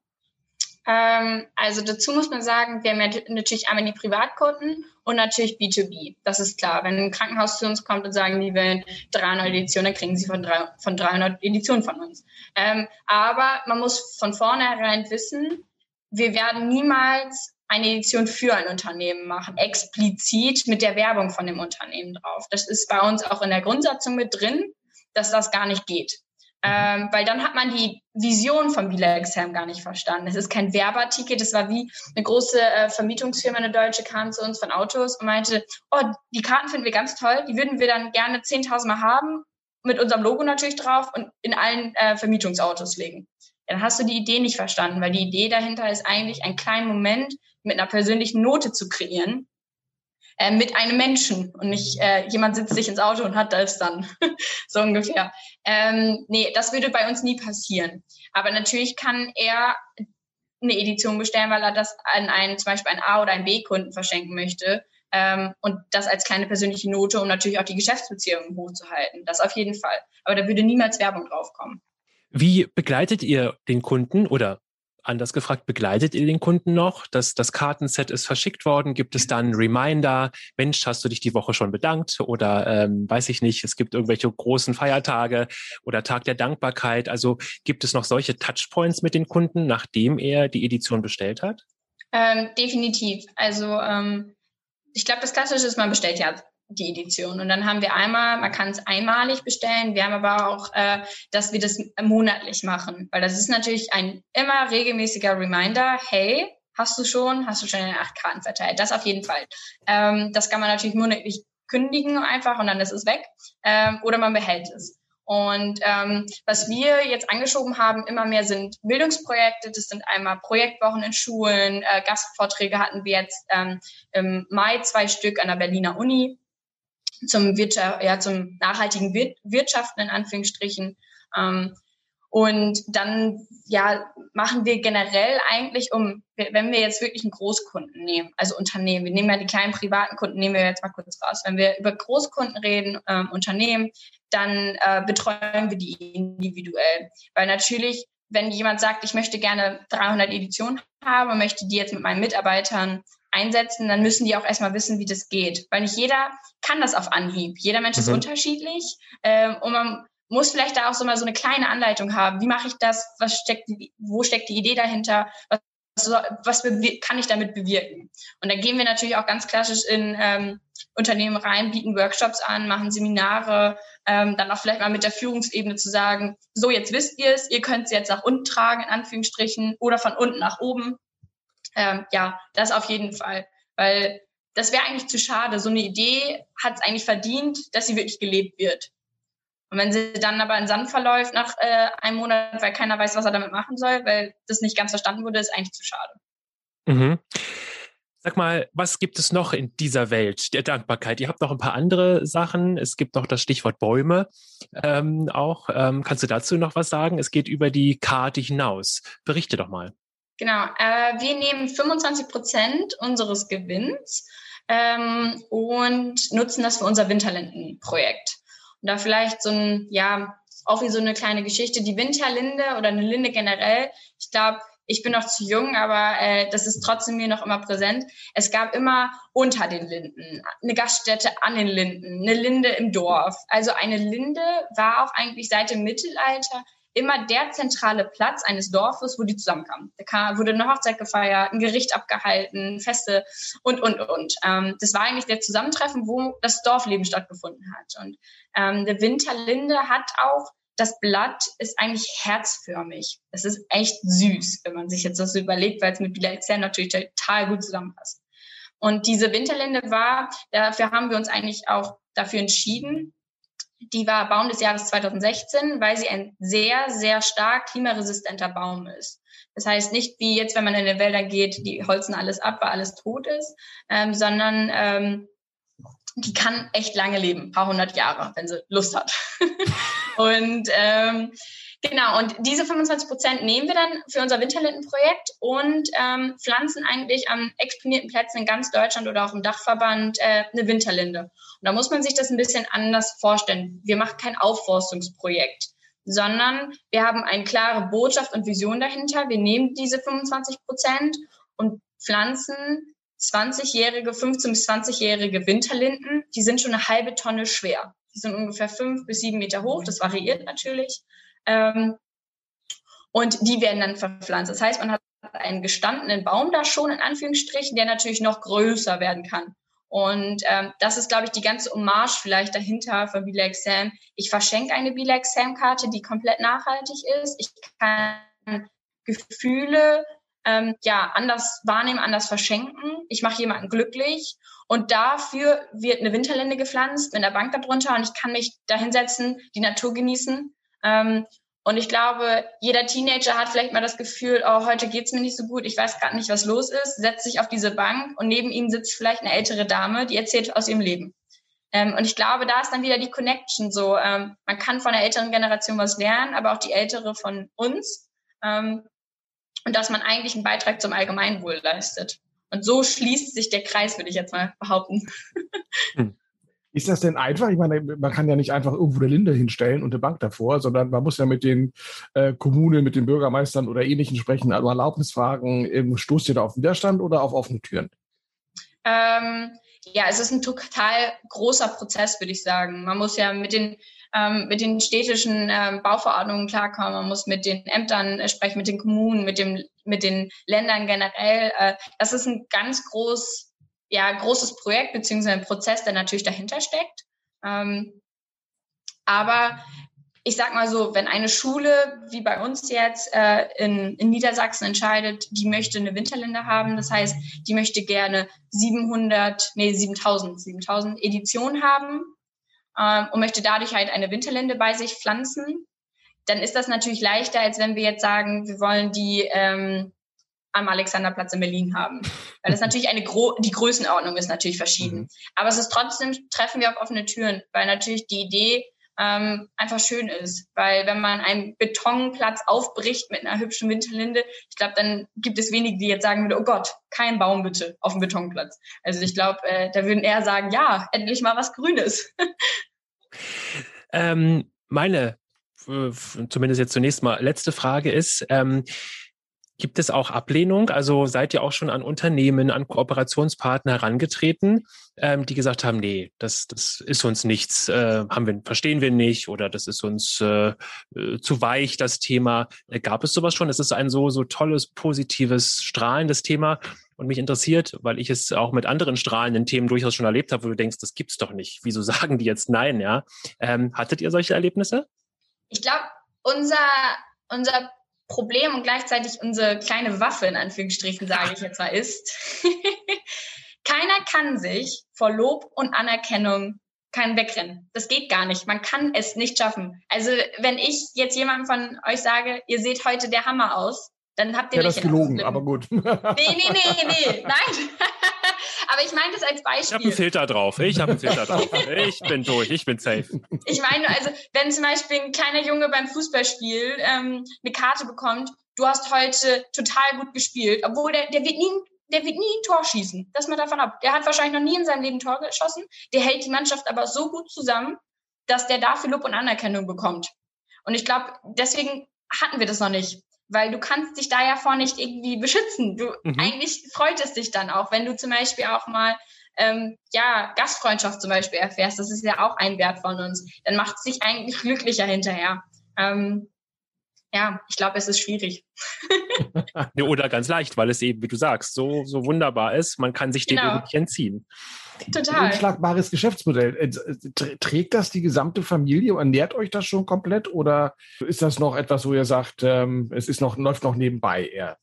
Ähm, also dazu muss man sagen, wir haben ja natürlich einmal die Privatkunden und natürlich B2B. Das ist klar. Wenn ein Krankenhaus zu uns kommt und sagen, die wollen 300 Editionen, dann kriegen sie von, drei, von 300 Editionen von uns. Ähm, aber man muss von vornherein wissen, wir werden niemals eine Edition für ein Unternehmen machen, explizit mit der Werbung von dem Unternehmen drauf. Das ist bei uns auch in der Grundsatzung mit drin, dass das gar nicht geht. Ähm, weil dann hat man die Vision von Bila Exam gar nicht verstanden. Es ist kein Werbeartikel, das war wie eine große äh, Vermietungsfirma, eine deutsche, kam zu uns von Autos und meinte, oh, die Karten finden wir ganz toll, die würden wir dann gerne 10.000 Mal haben, mit unserem Logo natürlich drauf und in allen äh, Vermietungsautos legen. Dann hast du die Idee nicht verstanden, weil die Idee dahinter ist eigentlich, einen kleinen Moment mit einer persönlichen Note zu kreieren, äh, mit einem Menschen und nicht äh, jemand sitzt sich ins Auto und hat das dann. so ungefähr. Ähm, nee, das würde bei uns nie passieren. Aber natürlich kann er eine Edition bestellen, weil er das an einen, zum Beispiel einen A- oder einen B-Kunden verschenken möchte. Ähm, und das als kleine persönliche Note, um natürlich auch die Geschäftsbeziehungen hochzuhalten. Das auf jeden Fall. Aber da würde niemals Werbung draufkommen. Wie begleitet ihr den Kunden oder Anders gefragt, begleitet ihr den Kunden noch? Das, das Kartenset ist verschickt worden. Gibt es dann Reminder? Mensch, hast du dich die Woche schon bedankt? Oder ähm, weiß ich nicht, es gibt irgendwelche großen Feiertage oder Tag der Dankbarkeit. Also gibt es noch solche Touchpoints mit den Kunden, nachdem er die Edition bestellt hat? Ähm, definitiv. Also ähm, ich glaube, das Klassische ist, man bestellt ja die Edition. Und dann haben wir einmal, man kann es einmalig bestellen. Wir haben aber auch, äh, dass wir das monatlich machen, weil das ist natürlich ein immer regelmäßiger Reminder. Hey, hast du schon, hast du schon in acht Karten verteilt? Das auf jeden Fall. Ähm, das kann man natürlich monatlich kündigen einfach und dann ist es weg. Ähm, oder man behält es. Und ähm, was wir jetzt angeschoben haben, immer mehr sind Bildungsprojekte. Das sind einmal Projektwochen in Schulen, äh, Gastvorträge hatten wir jetzt ähm, im Mai zwei Stück an der Berliner Uni zum, Wirtschaft, ja, zum nachhaltigen Wir Wirtschaften in Anführungsstrichen. Ähm, und dann ja, machen wir generell eigentlich, um, wenn wir jetzt wirklich einen Großkunden nehmen, also Unternehmen, wir nehmen ja die kleinen privaten Kunden, nehmen wir jetzt mal kurz raus. Wenn wir über Großkunden reden, ähm, Unternehmen, dann äh, betreuen wir die individuell. Weil natürlich, wenn jemand sagt, ich möchte gerne 300 Editionen haben und möchte die jetzt mit meinen Mitarbeitern einsetzen, dann müssen die auch erstmal wissen, wie das geht. Weil nicht jeder kann das auf Anhieb. Jeder Mensch mhm. ist unterschiedlich ähm, und man muss vielleicht da auch so mal so eine kleine Anleitung haben. Wie mache ich das? Was steckt, wo steckt die Idee dahinter? Was, was kann ich damit bewirken? Und da gehen wir natürlich auch ganz klassisch in ähm, Unternehmen rein, bieten Workshops an, machen Seminare, ähm, dann auch vielleicht mal mit der Führungsebene zu sagen, so jetzt wisst ihr es, ihr könnt es jetzt nach unten tragen, in Anführungsstrichen, oder von unten nach oben. Ähm, ja, das auf jeden Fall. Weil das wäre eigentlich zu schade. So eine Idee hat es eigentlich verdient, dass sie wirklich gelebt wird. Und wenn sie dann aber in Sand verläuft nach äh, einem Monat, weil keiner weiß, was er damit machen soll, weil das nicht ganz verstanden wurde, ist eigentlich zu schade. Mhm. Sag mal, was gibt es noch in dieser Welt der Dankbarkeit? Ihr habt noch ein paar andere Sachen. Es gibt noch das Stichwort Bäume ähm, auch. Ähm, kannst du dazu noch was sagen? Es geht über die Karte hinaus. Berichte doch mal. Genau. Äh, wir nehmen 25 Prozent unseres Gewinns ähm, und nutzen das für unser Winterlindenprojekt. Und da vielleicht so ein, ja, auch wie so eine kleine Geschichte. Die Winterlinde oder eine Linde generell, ich glaube, ich bin noch zu jung, aber äh, das ist trotzdem mir noch immer präsent. Es gab immer unter den Linden eine Gaststätte an den Linden, eine Linde im Dorf. Also eine Linde war auch eigentlich seit dem Mittelalter immer der zentrale Platz eines Dorfes, wo die zusammenkamen. Da wurde eine Hochzeit gefeiert, ein Gericht abgehalten, Feste und, und, und. Ähm, das war eigentlich der Zusammentreffen, wo das Dorfleben stattgefunden hat. Und ähm, der Winterlinde hat auch das Blatt ist eigentlich herzförmig. Es ist echt süß, wenn man sich jetzt das so überlegt, weil es mit Bila Excel natürlich total gut zusammenpasst. Und diese Winterlinde war, dafür haben wir uns eigentlich auch dafür entschieden. Die war Baum des Jahres 2016, weil sie ein sehr, sehr stark klimaresistenter Baum ist. Das heißt nicht wie jetzt, wenn man in den Wäldern geht, die holzen alles ab, weil alles tot ist, ähm, sondern ähm, die kann echt lange leben, ein paar hundert Jahre, wenn sie Lust hat. und ähm, genau, und diese 25 Prozent nehmen wir dann für unser Winterlindenprojekt und ähm, pflanzen eigentlich an exponierten Plätzen in ganz Deutschland oder auch im Dachverband äh, eine Winterlinde. Und da muss man sich das ein bisschen anders vorstellen. Wir machen kein Aufforstungsprojekt sondern wir haben eine klare Botschaft und Vision dahinter. Wir nehmen diese 25 Prozent und pflanzen 20-jährige, 15 bis 20-jährige Winterlinden, die sind schon eine halbe Tonne schwer. Die sind ungefähr fünf bis sieben Meter hoch, das variiert natürlich. Ähm, und die werden dann verpflanzt. Das heißt, man hat einen gestandenen Baum da schon, in Anführungsstrichen, der natürlich noch größer werden kann. Und ähm, das ist, glaube ich, die ganze Hommage vielleicht dahinter von Like Sam. Ich verschenke eine Like Sam-Karte, die komplett nachhaltig ist. Ich kann Gefühle ähm, ja anders wahrnehmen, anders verschenken. Ich mache jemanden glücklich und dafür wird eine Winterlinde gepflanzt mit einer Bank darunter und ich kann mich da hinsetzen, die Natur genießen. Ähm, und ich glaube, jeder Teenager hat vielleicht mal das Gefühl, oh, heute geht's mir nicht so gut, ich weiß gerade nicht, was los ist, setzt sich auf diese Bank und neben ihm sitzt vielleicht eine ältere Dame, die erzählt aus ihrem Leben. Ähm, und ich glaube, da ist dann wieder die Connection so. Ähm, man kann von der älteren Generation was lernen, aber auch die ältere von uns. Ähm, und dass man eigentlich einen Beitrag zum Allgemeinwohl leistet. Und so schließt sich der Kreis, würde ich jetzt mal behaupten. Hm. Ist das denn einfach? Ich meine, man kann ja nicht einfach irgendwo eine Linde hinstellen und eine Bank davor, sondern man muss ja mit den äh, Kommunen, mit den Bürgermeistern oder ähnlichen sprechen, also Erlaubnis fragen. Ähm, stoßt ihr da auf Widerstand oder auf offene Türen? Ähm, ja, es ist ein total großer Prozess, würde ich sagen. Man muss ja mit den ähm, mit den städtischen ähm, Bauverordnungen klarkommen, man muss mit den Ämtern äh, sprechen, mit den Kommunen, mit dem, mit den Ländern generell. Äh, das ist ein ganz groß, ja, großes Projekt beziehungsweise ein Prozess, der natürlich dahinter steckt. Ähm, aber ich sag mal so, wenn eine Schule wie bei uns jetzt äh, in, in Niedersachsen entscheidet, die möchte eine Winterlinde haben, das heißt, die möchte gerne 700, nee 7000, 7000 Editionen haben, ähm, und möchte dadurch halt eine Winterlinde bei sich pflanzen, dann ist das natürlich leichter, als wenn wir jetzt sagen, wir wollen die ähm, am Alexanderplatz in Berlin haben. Weil das natürlich eine Gro die Größenordnung ist natürlich verschieden. Mhm. Aber es ist trotzdem, treffen wir auf offene Türen, weil natürlich die Idee ähm, einfach schön ist. Weil wenn man einen Betonplatz aufbricht mit einer hübschen Winterlinde, ich glaube, dann gibt es wenige, die jetzt sagen würden, oh Gott, kein Baum bitte auf dem Betonplatz. Also ich glaube, äh, da würden eher sagen, ja, endlich mal was Grünes. ähm, meine, zumindest jetzt zunächst mal letzte Frage ist, ähm, Gibt es auch Ablehnung? Also seid ihr auch schon an Unternehmen, an Kooperationspartner herangetreten, ähm, die gesagt haben, nee, das, das ist uns nichts, äh, haben wir, verstehen wir nicht oder das ist uns äh, äh, zu weich, das Thema. Äh, gab es sowas schon? Es ist ein so, so tolles, positives, strahlendes Thema. Und mich interessiert, weil ich es auch mit anderen strahlenden Themen durchaus schon erlebt habe, wo du denkst, das gibt's doch nicht. Wieso sagen die jetzt nein, ja? Ähm, hattet ihr solche Erlebnisse? Ich glaube, unser, unser Problem und gleichzeitig unsere kleine Waffe, in Anführungsstrichen, sage ich jetzt mal, ist, keiner kann sich vor Lob und Anerkennung kann wegrennen. Das geht gar nicht. Man kann es nicht schaffen. Also wenn ich jetzt jemandem von euch sage, ihr seht heute der Hammer aus, dann habt ihr ja, das gelogen, aber gut. Nee, nee, nee, nee, nein. Aber ich meine das als Beispiel. Ich habe einen Filter drauf. Ich habe einen Filter drauf. Ich bin durch. Ich bin safe. Ich meine, also wenn zum Beispiel ein kleiner Junge beim Fußballspiel ähm, eine Karte bekommt, du hast heute total gut gespielt, obwohl der, der wird nie der wird nie ein Tor schießen. Das mal davon ab. Der hat wahrscheinlich noch nie in seinem Leben ein Tor geschossen. Der hält die Mannschaft aber so gut zusammen, dass der dafür Lob und Anerkennung bekommt. Und ich glaube, deswegen hatten wir das noch nicht weil du kannst dich da ja vor nicht irgendwie beschützen. Du mhm. eigentlich freut es dich dann auch, wenn du zum Beispiel auch mal ähm, ja Gastfreundschaft zum Beispiel erfährst. Das ist ja auch ein Wert von uns. Dann macht es dich eigentlich glücklicher hinterher. Ähm, ja, ich glaube, es ist schwierig. Oder ganz leicht, weil es eben, wie du sagst, so, so wunderbar ist. Man kann sich genau. dem nicht entziehen. Total. Ein unschlagbares Geschäftsmodell. Äh, trägt das die gesamte Familie? Ernährt euch das schon komplett? Oder ist das noch etwas, wo ihr sagt, ähm, es ist noch, läuft noch nebenbei eher?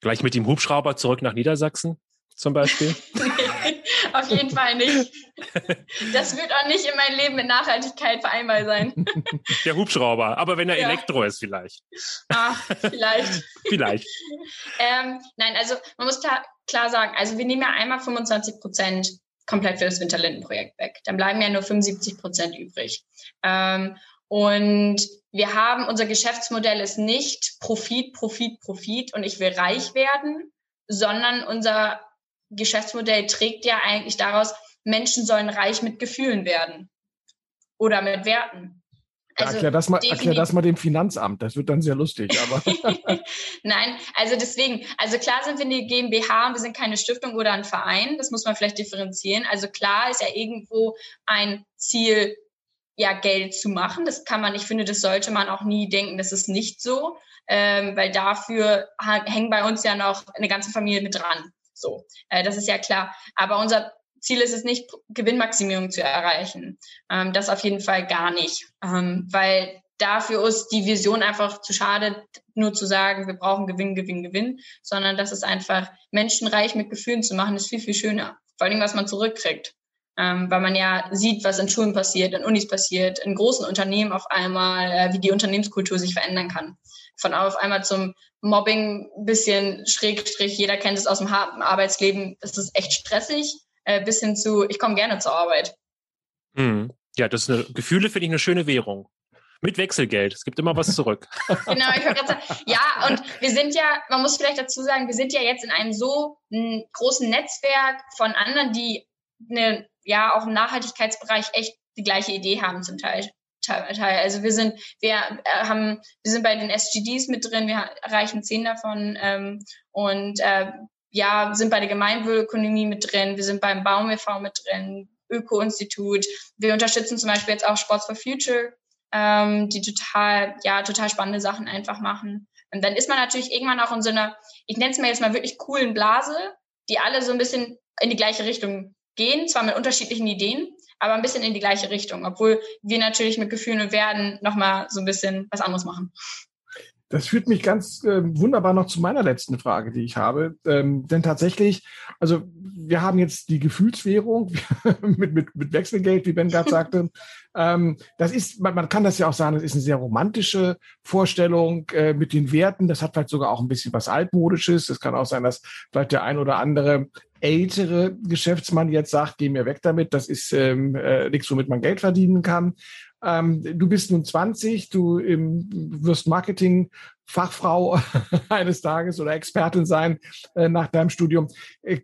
Gleich mit dem Hubschrauber zurück nach Niedersachsen zum Beispiel? Auf jeden Fall nicht. Das wird auch nicht in meinem Leben mit Nachhaltigkeit vereinbar sein. Der Hubschrauber, aber wenn er ja. Elektro ist vielleicht. Ah, vielleicht. vielleicht. Ähm, nein, also man muss klar, klar sagen, also wir nehmen ja einmal 25 Prozent komplett für das Winterlindenprojekt weg. Dann bleiben ja nur 75 Prozent übrig. Ähm, und wir haben, unser Geschäftsmodell ist nicht Profit, Profit, Profit und ich will reich werden, sondern unser Geschäftsmodell trägt ja eigentlich daraus, Menschen sollen reich mit Gefühlen werden oder mit Werten. Also erklär, das mal, erklär das mal dem Finanzamt, das wird dann sehr lustig. Aber Nein, also deswegen, also klar sind wir eine GmbH und wir sind keine Stiftung oder ein Verein, das muss man vielleicht differenzieren. Also klar ist ja irgendwo ein Ziel, ja, Geld zu machen. Das kann man, ich finde, das sollte man auch nie denken, das ist nicht so, ähm, weil dafür hängen bei uns ja noch eine ganze Familie mit dran. So, äh, das ist ja klar. Aber unser Ziel ist es nicht, Gewinnmaximierung zu erreichen. Ähm, das auf jeden Fall gar nicht, ähm, weil dafür ist die Vision einfach zu schade, nur zu sagen, wir brauchen Gewinn, Gewinn, Gewinn, sondern das ist einfach menschenreich mit Gefühlen zu machen, ist viel, viel schöner. Vor allem, was man zurückkriegt. Ähm, weil man ja sieht, was in Schulen passiert, in Unis passiert, in großen Unternehmen auf einmal, äh, wie die Unternehmenskultur sich verändern kann. Von auf einmal zum Mobbing bisschen Schrägstrich, jeder kennt es aus dem harten Arbeitsleben, das ist echt stressig, äh, bis hin zu, ich komme gerne zur Arbeit. Hm. Ja, das ist eine, Gefühle finde ich eine schöne Währung. Mit Wechselgeld. Es gibt immer was zurück. genau, ich wollte gerade sagen, ja, und wir sind ja, man muss vielleicht dazu sagen, wir sind ja jetzt in einem so großen Netzwerk von anderen, die eine, ja auch im Nachhaltigkeitsbereich echt die gleiche Idee haben zum Teil. Teil. Also wir sind, wir äh, haben, wir sind bei den SGDs mit drin, wir erreichen zehn davon ähm, und äh, ja, sind bei der Gemeinwohlökonomie mit drin, wir sind beim Baum e.V. mit drin, Öko-Institut. Wir unterstützen zum Beispiel jetzt auch Sports for Future, ähm, die total, ja, total spannende Sachen einfach machen. Und dann ist man natürlich irgendwann auch in so einer, ich nenne es mir jetzt mal wirklich coolen Blase, die alle so ein bisschen in die gleiche Richtung gehen, zwar mit unterschiedlichen Ideen, aber ein bisschen in die gleiche Richtung, obwohl wir natürlich mit Gefühlen und Werden nochmal so ein bisschen was anderes machen. Das führt mich ganz äh, wunderbar noch zu meiner letzten Frage, die ich habe. Ähm, denn tatsächlich, also wir haben jetzt die Gefühlswährung mit, mit, mit Wechselgeld, wie Ben gerade sagte. ähm, das ist, man, man kann das ja auch sagen, das ist eine sehr romantische Vorstellung äh, mit den Werten. Das hat vielleicht sogar auch ein bisschen was altmodisches. Es kann auch sein, dass vielleicht der ein oder andere ältere Geschäftsmann jetzt sagt, geh mir weg damit, das ist ähm, äh, nichts, womit man Geld verdienen kann. Ähm, du bist nun 20, du ähm, wirst Marketing-Fachfrau eines Tages oder Expertin sein äh, nach deinem Studium. Äh,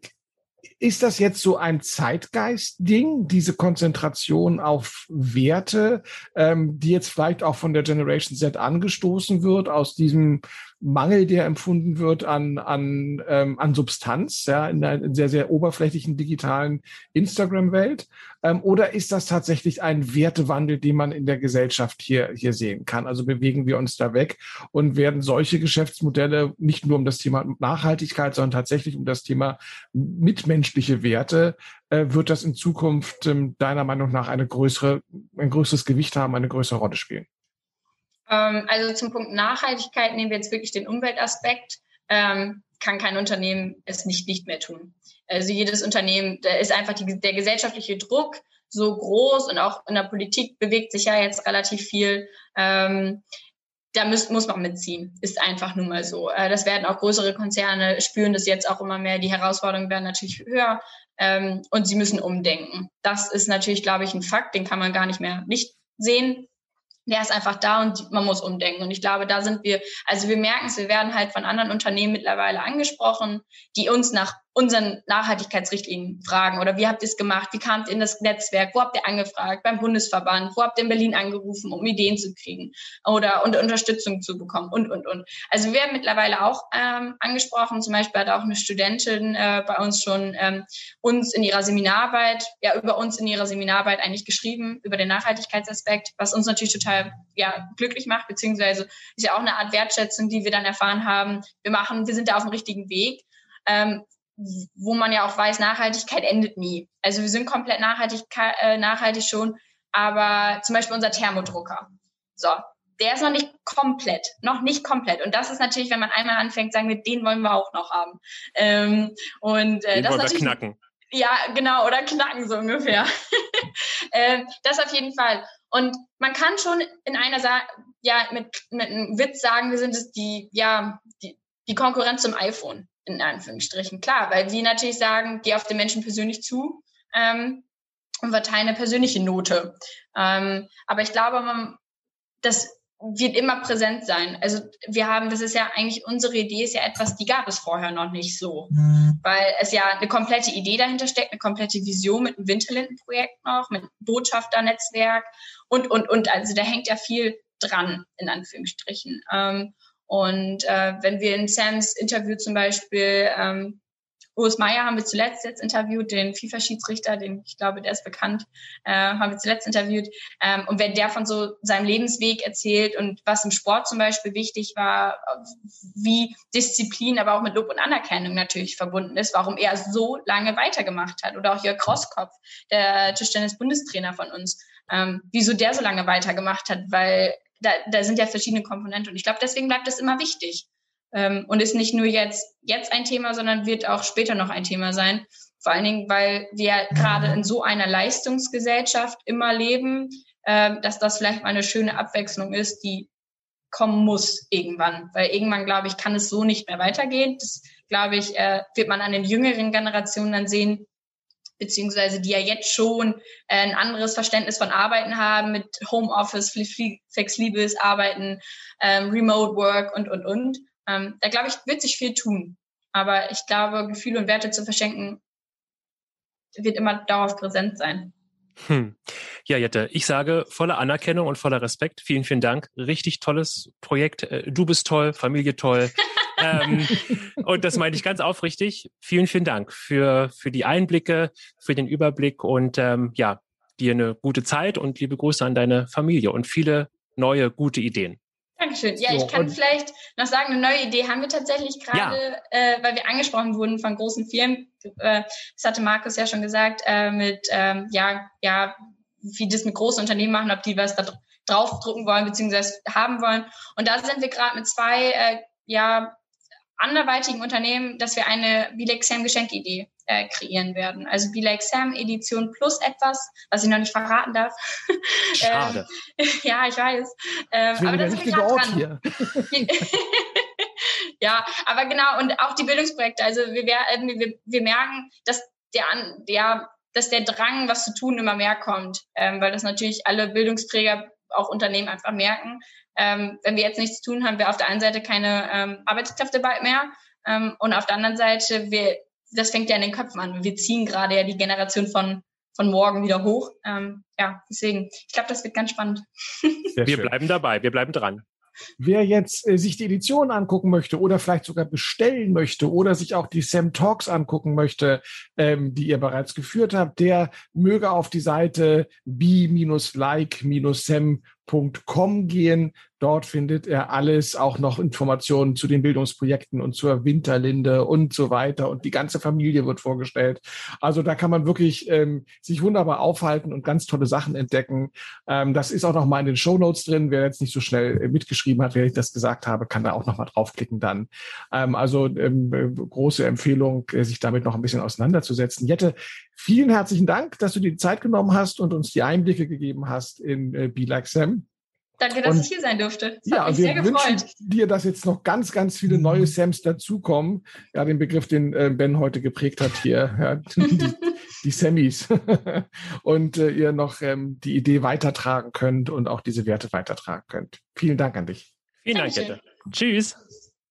ist das jetzt so ein Zeitgeist-Ding, diese Konzentration auf Werte, ähm, die jetzt vielleicht auch von der Generation Z angestoßen wird, aus diesem Mangel, der empfunden wird an, an, ähm, an Substanz, ja, in einer sehr, sehr oberflächlichen digitalen Instagram-Welt? Ähm, oder ist das tatsächlich ein Wertewandel, den man in der Gesellschaft hier, hier sehen kann? Also bewegen wir uns da weg und werden solche Geschäftsmodelle nicht nur um das Thema Nachhaltigkeit, sondern tatsächlich um das Thema mitmenschliche Werte, äh, wird das in Zukunft ähm, deiner Meinung nach eine größere, ein größeres Gewicht haben, eine größere Rolle spielen? Ähm, also zum Punkt Nachhaltigkeit nehmen wir jetzt wirklich den Umweltaspekt. Ähm, kann kein Unternehmen es nicht nicht mehr tun. Also jedes Unternehmen, da ist einfach die, der gesellschaftliche Druck so groß und auch in der Politik bewegt sich ja jetzt relativ viel. Ähm, da muss, muss man mitziehen. Ist einfach nun mal so. Äh, das werden auch größere Konzerne spüren das jetzt auch immer mehr. Die Herausforderungen werden natürlich höher und sie müssen umdenken. Das ist natürlich, glaube ich, ein Fakt, den kann man gar nicht mehr nicht sehen der ist einfach da und man muss umdenken. Und ich glaube, da sind wir, also wir merken es, wir werden halt von anderen Unternehmen mittlerweile angesprochen, die uns nach unseren Nachhaltigkeitsrichtlinien fragen? Oder wie habt ihr es gemacht, wie kamt ihr in das Netzwerk, wo habt ihr angefragt, beim Bundesverband, wo habt ihr in Berlin angerufen, um Ideen zu kriegen oder und Unterstützung zu bekommen? Und, und, und. Also wir werden mittlerweile auch ähm, angesprochen, zum Beispiel hat auch eine Studentin äh, bei uns schon ähm, uns in ihrer Seminararbeit, ja über uns in ihrer Seminararbeit eigentlich geschrieben, über den Nachhaltigkeitsaspekt, was uns natürlich total ja, glücklich macht, beziehungsweise ist ja auch eine Art Wertschätzung, die wir dann erfahren haben, wir machen, wir sind da auf dem richtigen Weg. Ähm, wo man ja auch weiß, Nachhaltigkeit endet nie. Also wir sind komplett nachhaltig, äh, nachhaltig schon, aber zum Beispiel unser Thermodrucker. So, der ist noch nicht komplett, noch nicht komplett. Und das ist natürlich, wenn man einmal anfängt, sagen wir, den wollen wir auch noch haben. Ähm, und äh, den das wollen ist wir knacken. Ja, genau, oder knacken so ungefähr. ähm, das auf jeden Fall. Und man kann schon in einer Sa ja mit, mit einem Witz sagen, wir sind es die ja die, die Konkurrenz zum iPhone in Anführungsstrichen. Klar, weil sie natürlich sagen, geh auf den Menschen persönlich zu ähm, und verteile eine persönliche Note. Ähm, aber ich glaube, man, das wird immer präsent sein. Also wir haben, das ist ja eigentlich unsere Idee, ist ja etwas, die gab es vorher noch nicht so, mhm. weil es ja eine komplette Idee dahinter steckt, eine komplette Vision mit einem Winterlinden-Projekt noch, mit Botschafternetzwerk und und und. Also da hängt ja viel dran in Anführungsstrichen. Ähm, und äh, wenn wir in Sams Interview zum Beispiel ähm, Urs Meier haben wir zuletzt jetzt interviewt, den FIFA-Schiedsrichter, den ich glaube, der ist bekannt, äh, haben wir zuletzt interviewt. Ähm, und wenn der von so seinem Lebensweg erzählt und was im Sport zum Beispiel wichtig war, wie Disziplin, aber auch mit Lob und Anerkennung natürlich verbunden ist, warum er so lange weitergemacht hat. Oder auch Jörg Krosskopf, der Tischtennis-Bundestrainer von uns, ähm, wieso der so lange weitergemacht hat, weil da, da sind ja verschiedene Komponenten. Und ich glaube, deswegen bleibt es immer wichtig. Ähm, und ist nicht nur jetzt, jetzt ein Thema, sondern wird auch später noch ein Thema sein. Vor allen Dingen, weil wir gerade in so einer Leistungsgesellschaft immer leben, äh, dass das vielleicht mal eine schöne Abwechslung ist, die kommen muss irgendwann. Weil irgendwann, glaube ich, kann es so nicht mehr weitergehen. Das, glaube ich, äh, wird man an den jüngeren Generationen dann sehen, beziehungsweise die ja jetzt schon äh, ein anderes Verständnis von Arbeiten haben mit Homeoffice, flexibles Arbeiten, ähm, Remote Work und, und, und. Ähm, da glaube ich, wird sich viel tun. Aber ich glaube, Gefühle und Werte zu verschenken, wird immer darauf präsent sein. Hm. Ja, Jette, ich sage voller Anerkennung und voller Respekt. Vielen, vielen Dank. Richtig tolles Projekt. Äh, du bist toll, Familie toll. ähm, und das meine ich ganz aufrichtig. Vielen, vielen Dank für, für die Einblicke, für den Überblick und ähm, ja, dir eine gute Zeit und liebe Grüße an deine Familie und viele neue gute Ideen. Dankeschön. Ja, so, ich kann vielleicht noch sagen, eine neue Idee haben wir tatsächlich gerade, ja. äh, weil wir angesprochen wurden von großen Firmen. Äh, das hatte Markus ja schon gesagt, äh, mit, ähm, ja, ja, wie das mit großen Unternehmen machen, ob die was da draufdrucken wollen, beziehungsweise haben wollen. Und da sind wir gerade mit zwei, äh, ja, anderweitigen Unternehmen, dass wir eine Sam Geschenkidee äh, kreieren werden. Also Sam Edition plus etwas, was ich noch nicht verraten darf. Schade. ähm, ja, ich weiß. Ähm, aber das ist Ort hier. ja, aber genau und auch die Bildungsprojekte. Also wir, wir, wir merken, dass der, der, dass der Drang, was zu tun, immer mehr kommt, ähm, weil das natürlich alle Bildungsträger auch Unternehmen einfach merken, ähm, wenn wir jetzt nichts tun, haben wir auf der einen Seite keine ähm, Arbeitskräfte bald mehr ähm, und auf der anderen Seite, wir, das fängt ja in den Köpfen an. Wir ziehen gerade ja die Generation von von morgen wieder hoch. Ähm, ja, deswegen, ich glaube, das wird ganz spannend. wir bleiben dabei, wir bleiben dran. Wer jetzt äh, sich die Edition angucken möchte oder vielleicht sogar bestellen möchte oder sich auch die Sam Talks angucken möchte, ähm, die ihr bereits geführt habt, der möge auf die Seite b-like-sam.com gehen. Dort findet er alles, auch noch Informationen zu den Bildungsprojekten und zur Winterlinde und so weiter. Und die ganze Familie wird vorgestellt. Also da kann man wirklich ähm, sich wunderbar aufhalten und ganz tolle Sachen entdecken. Ähm, das ist auch noch mal in den Show Notes drin. Wer jetzt nicht so schnell äh, mitgeschrieben hat, wer ich das gesagt habe, kann da auch noch mal draufklicken dann. Ähm, also ähm, äh, große Empfehlung, äh, sich damit noch ein bisschen auseinanderzusetzen. Jette, vielen herzlichen Dank, dass du dir die Zeit genommen hast und uns die Einblicke gegeben hast in äh, Be Like Sam. Danke, dass und, ich hier sein durfte. Das ja, wir wünschen dir, dass jetzt noch ganz, ganz viele mhm. neue Sams dazukommen. Ja, den Begriff, den äh, Ben heute geprägt hat hier, ja, die, die Sammys. und äh, ihr noch ähm, die Idee weitertragen könnt und auch diese Werte weitertragen könnt. Vielen Dank an dich. Vielen Dank, Jette. Tschüss.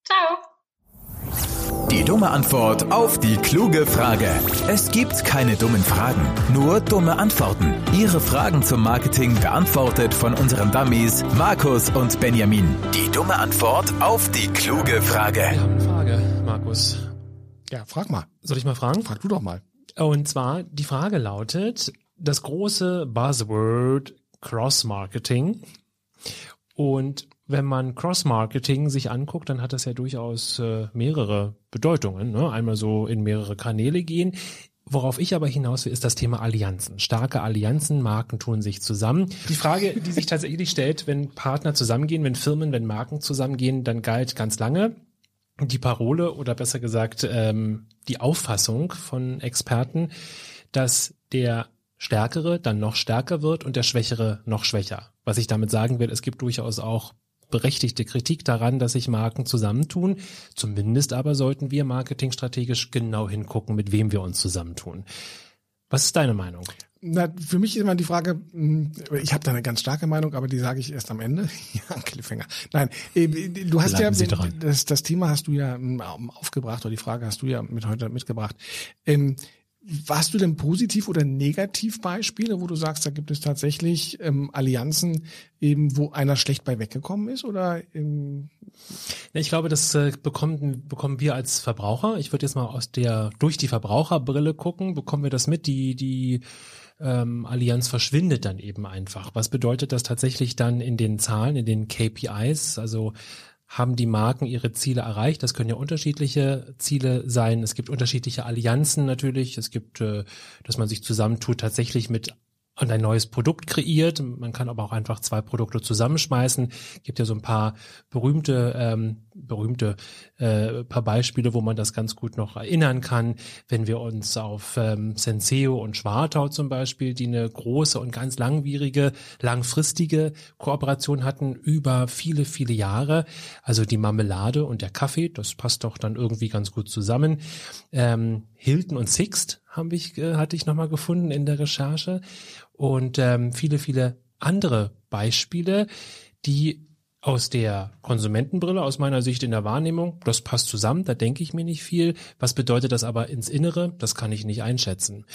Ciao. Die dumme Antwort auf die kluge Frage. Es gibt keine dummen Fragen, nur dumme Antworten. Ihre Fragen zum Marketing beantwortet von unseren Dummies Markus und Benjamin. Die dumme Antwort auf die kluge Frage. Wir haben eine Frage, Markus. Ja, frag mal. Soll ich mal fragen? Frag du doch mal. Und zwar, die Frage lautet, das große Buzzword Cross-Marketing. Und wenn man Cross-Marketing sich anguckt, dann hat das ja durchaus äh, mehrere Bedeutungen. Ne? Einmal so in mehrere Kanäle gehen. Worauf ich aber hinaus will, ist das Thema Allianzen. Starke Allianzen, Marken tun sich zusammen. Die Frage, die sich tatsächlich stellt, wenn Partner zusammengehen, wenn Firmen, wenn Marken zusammengehen, dann galt ganz lange die Parole oder besser gesagt ähm, die Auffassung von Experten, dass der Stärkere dann noch stärker wird und der Schwächere noch schwächer. Was ich damit sagen will, es gibt durchaus auch berechtigte Kritik daran, dass sich Marken zusammentun. Zumindest aber sollten wir marketingstrategisch genau hingucken, mit wem wir uns zusammentun. Was ist deine Meinung? Na, für mich ist immer die Frage, hm, ich habe da eine ganz starke Meinung, aber die sage ich erst am Ende. ja, Cliffhanger. Nein, äh, du hast Bleiben ja das, das Thema hast du ja hm, aufgebracht oder die Frage hast du ja mit heute mitgebracht. Ähm, Warst du denn positiv oder negativ Beispiele, wo du sagst, da gibt es tatsächlich ähm, Allianzen, eben wo einer schlecht bei weggekommen ist? Oder ähm ich glaube, das äh, bekommen, bekommen wir als Verbraucher. Ich würde jetzt mal aus der durch die Verbraucherbrille gucken, bekommen wir das mit, die die ähm, Allianz verschwindet dann eben einfach. Was bedeutet das tatsächlich dann in den Zahlen, in den KPIs? Also haben die Marken ihre Ziele erreicht. Das können ja unterschiedliche Ziele sein. Es gibt unterschiedliche Allianzen natürlich. Es gibt, äh, dass man sich zusammentut tatsächlich mit und ein neues Produkt kreiert. Man kann aber auch einfach zwei Produkte zusammenschmeißen. Gibt ja so ein paar berühmte, ähm, berühmte äh, paar Beispiele, wo man das ganz gut noch erinnern kann. Wenn wir uns auf ähm, Senseo und Schwartau zum Beispiel, die eine große und ganz langwierige, langfristige Kooperation hatten über viele, viele Jahre. Also die Marmelade und der Kaffee, das passt doch dann irgendwie ganz gut zusammen. Ähm, Hilton und Sixt habe ich, äh, hatte ich nochmal gefunden in der Recherche und ähm, viele, viele andere Beispiele, die aus der Konsumentenbrille, aus meiner Sicht in der Wahrnehmung, das passt zusammen, da denke ich mir nicht viel. Was bedeutet das aber ins Innere? Das kann ich nicht einschätzen.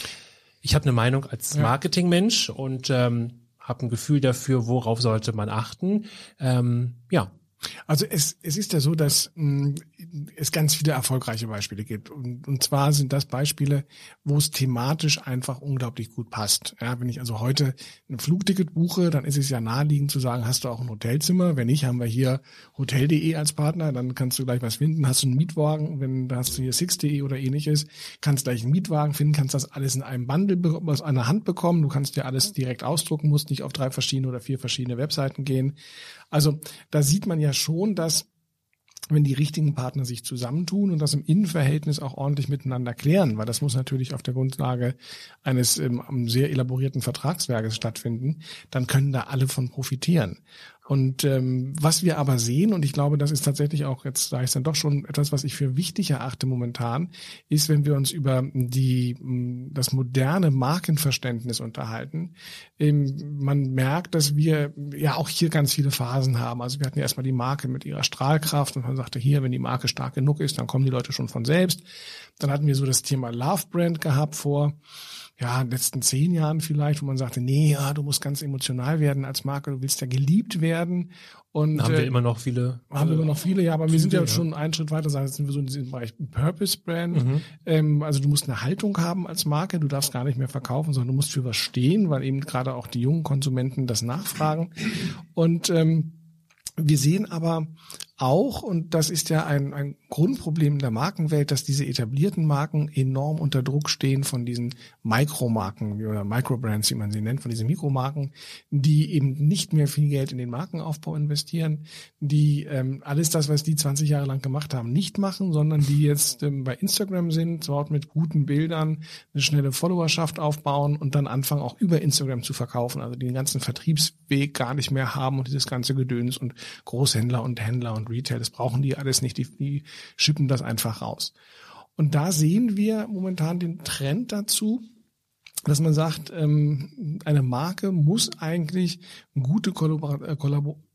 Ich habe eine Meinung als Marketingmensch und ähm, habe ein Gefühl dafür, worauf sollte man achten. Ähm, ja, also es, es ist ja so, dass mh, hm, es ganz viele erfolgreiche Beispiele gibt. Und, und zwar sind das Beispiele, wo es thematisch einfach unglaublich gut passt. Ja, wenn ich also heute ein Flugticket buche, dann ist es ja naheliegend zu sagen, hast du auch ein Hotelzimmer? Wenn nicht, haben wir hier hotel.de als Partner, dann kannst du gleich was finden. Hast du einen Mietwagen, wenn da hast du hier six.de oder ähnliches, kannst gleich einen Mietwagen finden, kannst das alles in einem Bundle aus einer Hand bekommen. Du kannst dir alles direkt ausdrucken, musst nicht auf drei verschiedene oder vier verschiedene Webseiten gehen. Also da sieht man ja schon, dass wenn die richtigen Partner sich zusammentun und das im Innenverhältnis auch ordentlich miteinander klären, weil das muss natürlich auf der Grundlage eines ähm, sehr elaborierten Vertragswerkes stattfinden, dann können da alle von profitieren. Und ähm, was wir aber sehen, und ich glaube, das ist tatsächlich auch, jetzt sage ich dann doch schon etwas, was ich für wichtig erachte momentan, ist, wenn wir uns über die das moderne Markenverständnis unterhalten, ähm, man merkt, dass wir ja auch hier ganz viele Phasen haben. Also wir hatten ja erstmal die Marke mit ihrer Strahlkraft und man sagte hier, wenn die Marke stark genug ist, dann kommen die Leute schon von selbst. Dann hatten wir so das Thema Love Brand gehabt vor ja, letzten zehn Jahren vielleicht, wo man sagte, nee, ja, du musst ganz emotional werden als Marke, du willst ja geliebt werden. Und haben äh, wir immer noch viele. Haben wir immer noch viele, ja, aber wir sind ja, ja schon einen Schritt weiter, sagen, jetzt sind wir so in diesem Bereich Purpose Brand. Mhm. Ähm, also du musst eine Haltung haben als Marke, du darfst gar nicht mehr verkaufen, sondern du musst für was stehen, weil eben gerade auch die jungen Konsumenten das nachfragen. Und ähm, wir sehen aber auch, und das ist ja ein, ein Grundproblem der Markenwelt, dass diese etablierten Marken enorm unter Druck stehen von diesen Mikromarken oder Microbrands, wie man sie nennt, von diesen Mikromarken, die eben nicht mehr viel Geld in den Markenaufbau investieren, die ähm, alles das, was die 20 Jahre lang gemacht haben, nicht machen, sondern die jetzt ähm, bei Instagram sind, dort mit guten Bildern eine schnelle Followerschaft aufbauen und dann anfangen auch über Instagram zu verkaufen, also den ganzen Vertriebsweg gar nicht mehr haben und dieses ganze Gedöns und Großhändler und Händler und Retail, das brauchen die alles nicht, die, die schippen das einfach raus. Und da sehen wir momentan den Trend dazu, dass man sagt, ähm, eine Marke muss eigentlich gute Kollabor äh,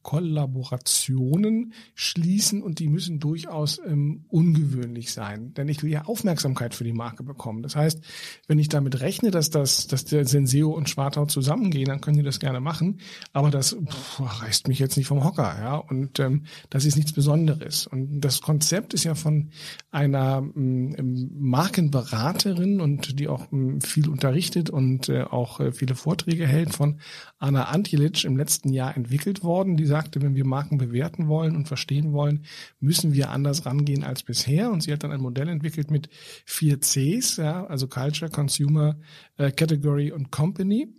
Kollaborationen schließen und die müssen durchaus ähm, ungewöhnlich sein, denn ich will ja Aufmerksamkeit für die Marke bekommen. Das heißt, wenn ich damit rechne, dass das, dass der Senseo und Schwartau zusammengehen, dann können die das gerne machen, aber das pff, reißt mich jetzt nicht vom Hocker, ja, und ähm, das ist nichts Besonderes. Und das Konzept ist ja von einer ähm, Markenberaterin und die auch ähm, viel unterrichtet und äh, auch äh, viele Vorträge hält von Anna Antilic im letzten Jahr entwickelt worden. Die sagte, wenn wir Marken bewerten wollen und verstehen wollen, müssen wir anders rangehen als bisher. Und sie hat dann ein Modell entwickelt mit vier Cs, ja, also Culture, Consumer, äh, Category und Company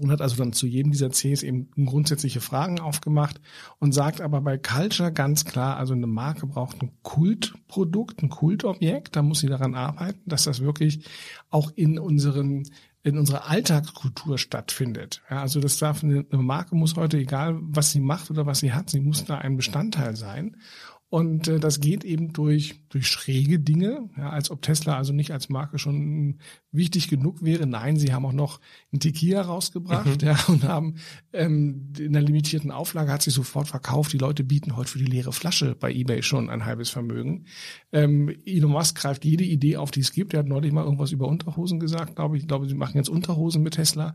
und hat also dann zu jedem dieser Cs eben grundsätzliche Fragen aufgemacht und sagt aber bei Culture ganz klar, also eine Marke braucht ein Kultprodukt, ein Kultobjekt, da muss sie daran arbeiten, dass das wirklich auch in unseren in unserer Alltagskultur stattfindet. Ja, also das darf eine, Marke muss heute, egal was sie macht oder was sie hat, sie muss da ein Bestandteil sein. Und äh, das geht eben durch, durch schräge Dinge, ja, als ob Tesla also nicht als Marke schon wichtig genug wäre. Nein, sie haben auch noch einen Tequila rausgebracht mhm. ja, und haben ähm, in der limitierten Auflage hat sich sofort verkauft. Die Leute bieten heute für die leere Flasche bei eBay schon ein halbes Vermögen. Ähm, Elon Musk greift jede Idee auf, die es gibt. Er hat neulich mal irgendwas über Unterhosen gesagt, glaube ich. Ich glaube, sie machen jetzt Unterhosen mit Tesla.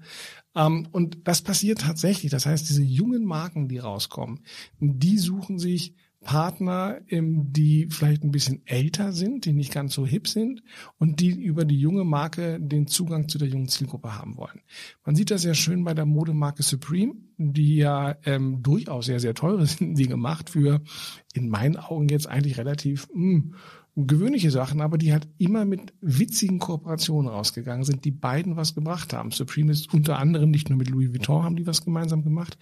Ähm, und das passiert tatsächlich. Das heißt, diese jungen Marken, die rauskommen, die suchen sich Partner, ähm, die vielleicht ein bisschen älter sind, die nicht ganz so hip sind und die über die junge Marke den Zugang zu der jungen Zielgruppe haben wollen. Man sieht das sehr schön bei der Modemarke Supreme, die ja ähm, durchaus sehr, sehr teure sind, die gemacht für in meinen Augen jetzt eigentlich relativ mh, hm, gewöhnliche Sachen, aber die halt immer mit witzigen Kooperationen rausgegangen sind, die beiden was gebracht haben. Supreme ist unter anderem nicht nur mit Louis Vuitton haben die was gemeinsam gemacht,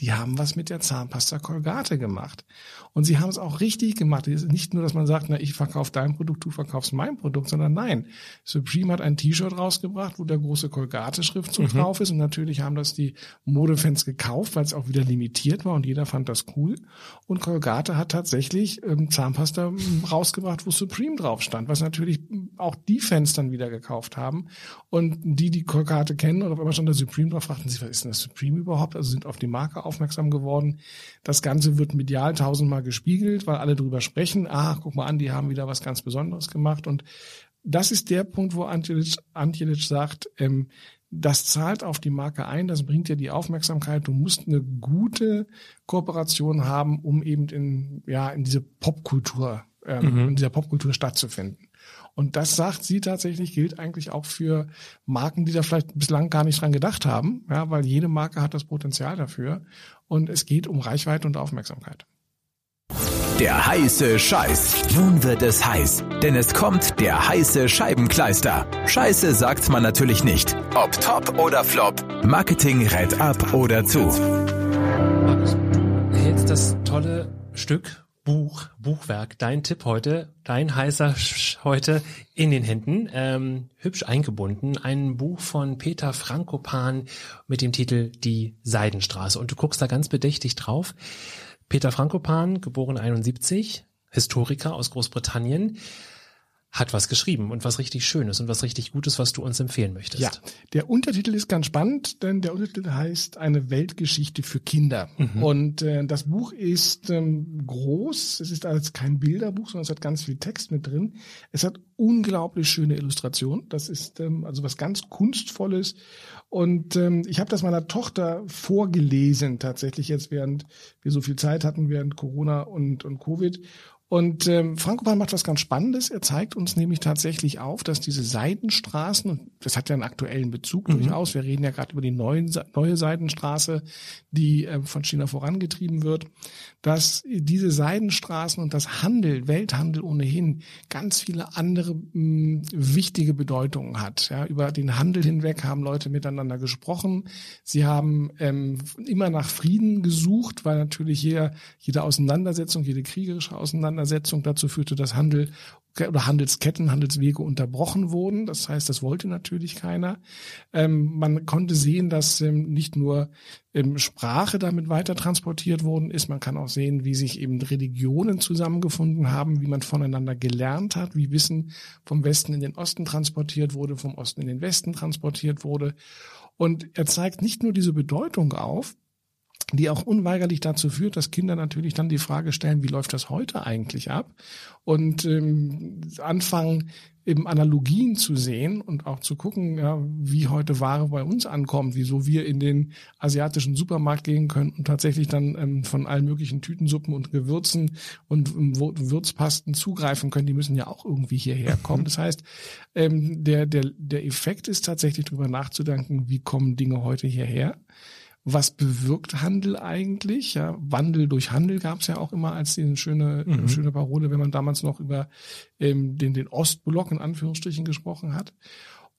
die haben was mit der Zahnpasta Colgate gemacht. Und sie haben es auch richtig gemacht. Es ist nicht nur, dass man sagt, na, ich verkaufe dein Produkt, du verkaufst mein Produkt, sondern nein. Supreme hat ein T-Shirt rausgebracht, wo der große Colgate-Schriftzug mhm. drauf ist und natürlich haben das die Modefans gekauft, weil es auch wieder limitiert war und jeder fand das cool. Und Colgate hat tatsächlich ähm, Zahnpasta ähm, rausgebracht, wo Supreme drauf stand, was natürlich auch die Fans dann wieder gekauft haben. Und die, die Colgate kennen oder auf einmal stand da Supreme drauf, fragten sich, was ist denn das Supreme überhaupt? Also sind auf die Marke aufmerksam geworden. Das Ganze wird medial tausendmal gespiegelt, weil alle drüber sprechen. Ah, guck mal an, die haben wieder was ganz Besonderes gemacht. Und das ist der Punkt, wo Antjelic, Antjelic sagt, ähm, das zahlt auf die Marke ein, das bringt dir die Aufmerksamkeit. Du musst eine gute Kooperation haben, um eben in, ja, in diese Popkultur ähm, mhm. in dieser Popkultur stattzufinden. Und das sagt sie tatsächlich, gilt eigentlich auch für Marken, die da vielleicht bislang gar nicht dran gedacht haben, ja, weil jede Marke hat das Potenzial dafür. Und es geht um Reichweite und Aufmerksamkeit. Der heiße Scheiß. Nun wird es heiß, denn es kommt der heiße Scheibenkleister. Scheiße sagt man natürlich nicht. Ob top oder flop. Marketing rät ab oder zu. Markus, du hältst das tolle Stück Buch, Buchwerk, dein Tipp heute, dein heißer Sch heute in den Händen, ähm, hübsch eingebunden, ein Buch von Peter Frankopan mit dem Titel Die Seidenstraße. Und du guckst da ganz bedächtig drauf. Peter Frankopan, geboren 71, Historiker aus Großbritannien, hat was geschrieben und was richtig Schönes und was richtig Gutes, was du uns empfehlen möchtest. Ja, der Untertitel ist ganz spannend, denn der Untertitel heißt Eine Weltgeschichte für Kinder. Mhm. Und äh, das Buch ist ähm, groß, es ist also kein Bilderbuch, sondern es hat ganz viel Text mit drin. Es hat unglaublich schöne Illustrationen. Das ist ähm, also was ganz Kunstvolles. Und ähm, ich habe das meiner Tochter vorgelesen, tatsächlich jetzt, während wir so viel Zeit hatten, während Corona und, und Covid. Und ähm, Franco Pan macht was ganz Spannendes. Er zeigt uns nämlich tatsächlich auf, dass diese Seitenstraßen, und das hat ja einen aktuellen Bezug mhm. durchaus, wir reden ja gerade über die neuen, neue Seitenstraße, die äh, von China vorangetrieben wird, dass diese Seidenstraßen und das Handel, Welthandel ohnehin, ganz viele andere mh, hm, wichtige Bedeutungen hat. Ja, über den Handel hinweg haben Leute miteinander gesprochen. Sie haben ähm, immer nach Frieden gesucht, weil natürlich jeder, jede Auseinandersetzung, jede kriegerische Auseinandersetzung Auseinandersetzung dazu führte, dass Handel oder Handelsketten, Handelswege unterbrochen wurden. Das heißt, das wollte natürlich keiner. Ähm, man konnte sehen, dass ähm, nicht nur ähm, Sprache damit weiter transportiert worden ist, man kann auch sehen, wie sich eben Religionen zusammengefunden haben, wie man voneinander gelernt hat, wie Wissen vom Westen in den Osten transportiert wurde, vom Osten in den Westen transportiert wurde. Und er zeigt nicht nur diese Bedeutung auf, die auch unweigerlich dazu führt, dass Kinder natürlich dann die Frage stellen, wie läuft das heute eigentlich ab? Und ähm, anfangen, eben Analogien zu sehen und auch zu gucken, ja, wie heute Ware bei uns ankommt, wieso wir in den asiatischen Supermarkt gehen können und tatsächlich dann ähm, von allen möglichen Tütensuppen und Gewürzen und ähm, Würzpasten zugreifen können. Die müssen ja auch irgendwie hierher kommen. Das heißt, ähm, der, der, der Effekt ist tatsächlich darüber nachzudenken, wie kommen Dinge heute hierher was bewirkt Handel eigentlich? Ja, Wandel durch Handel gab es ja auch immer als eine schöne, mhm. schöne Parole, wenn man damals noch über ähm, den, den Ostblock in Anführungsstrichen gesprochen hat.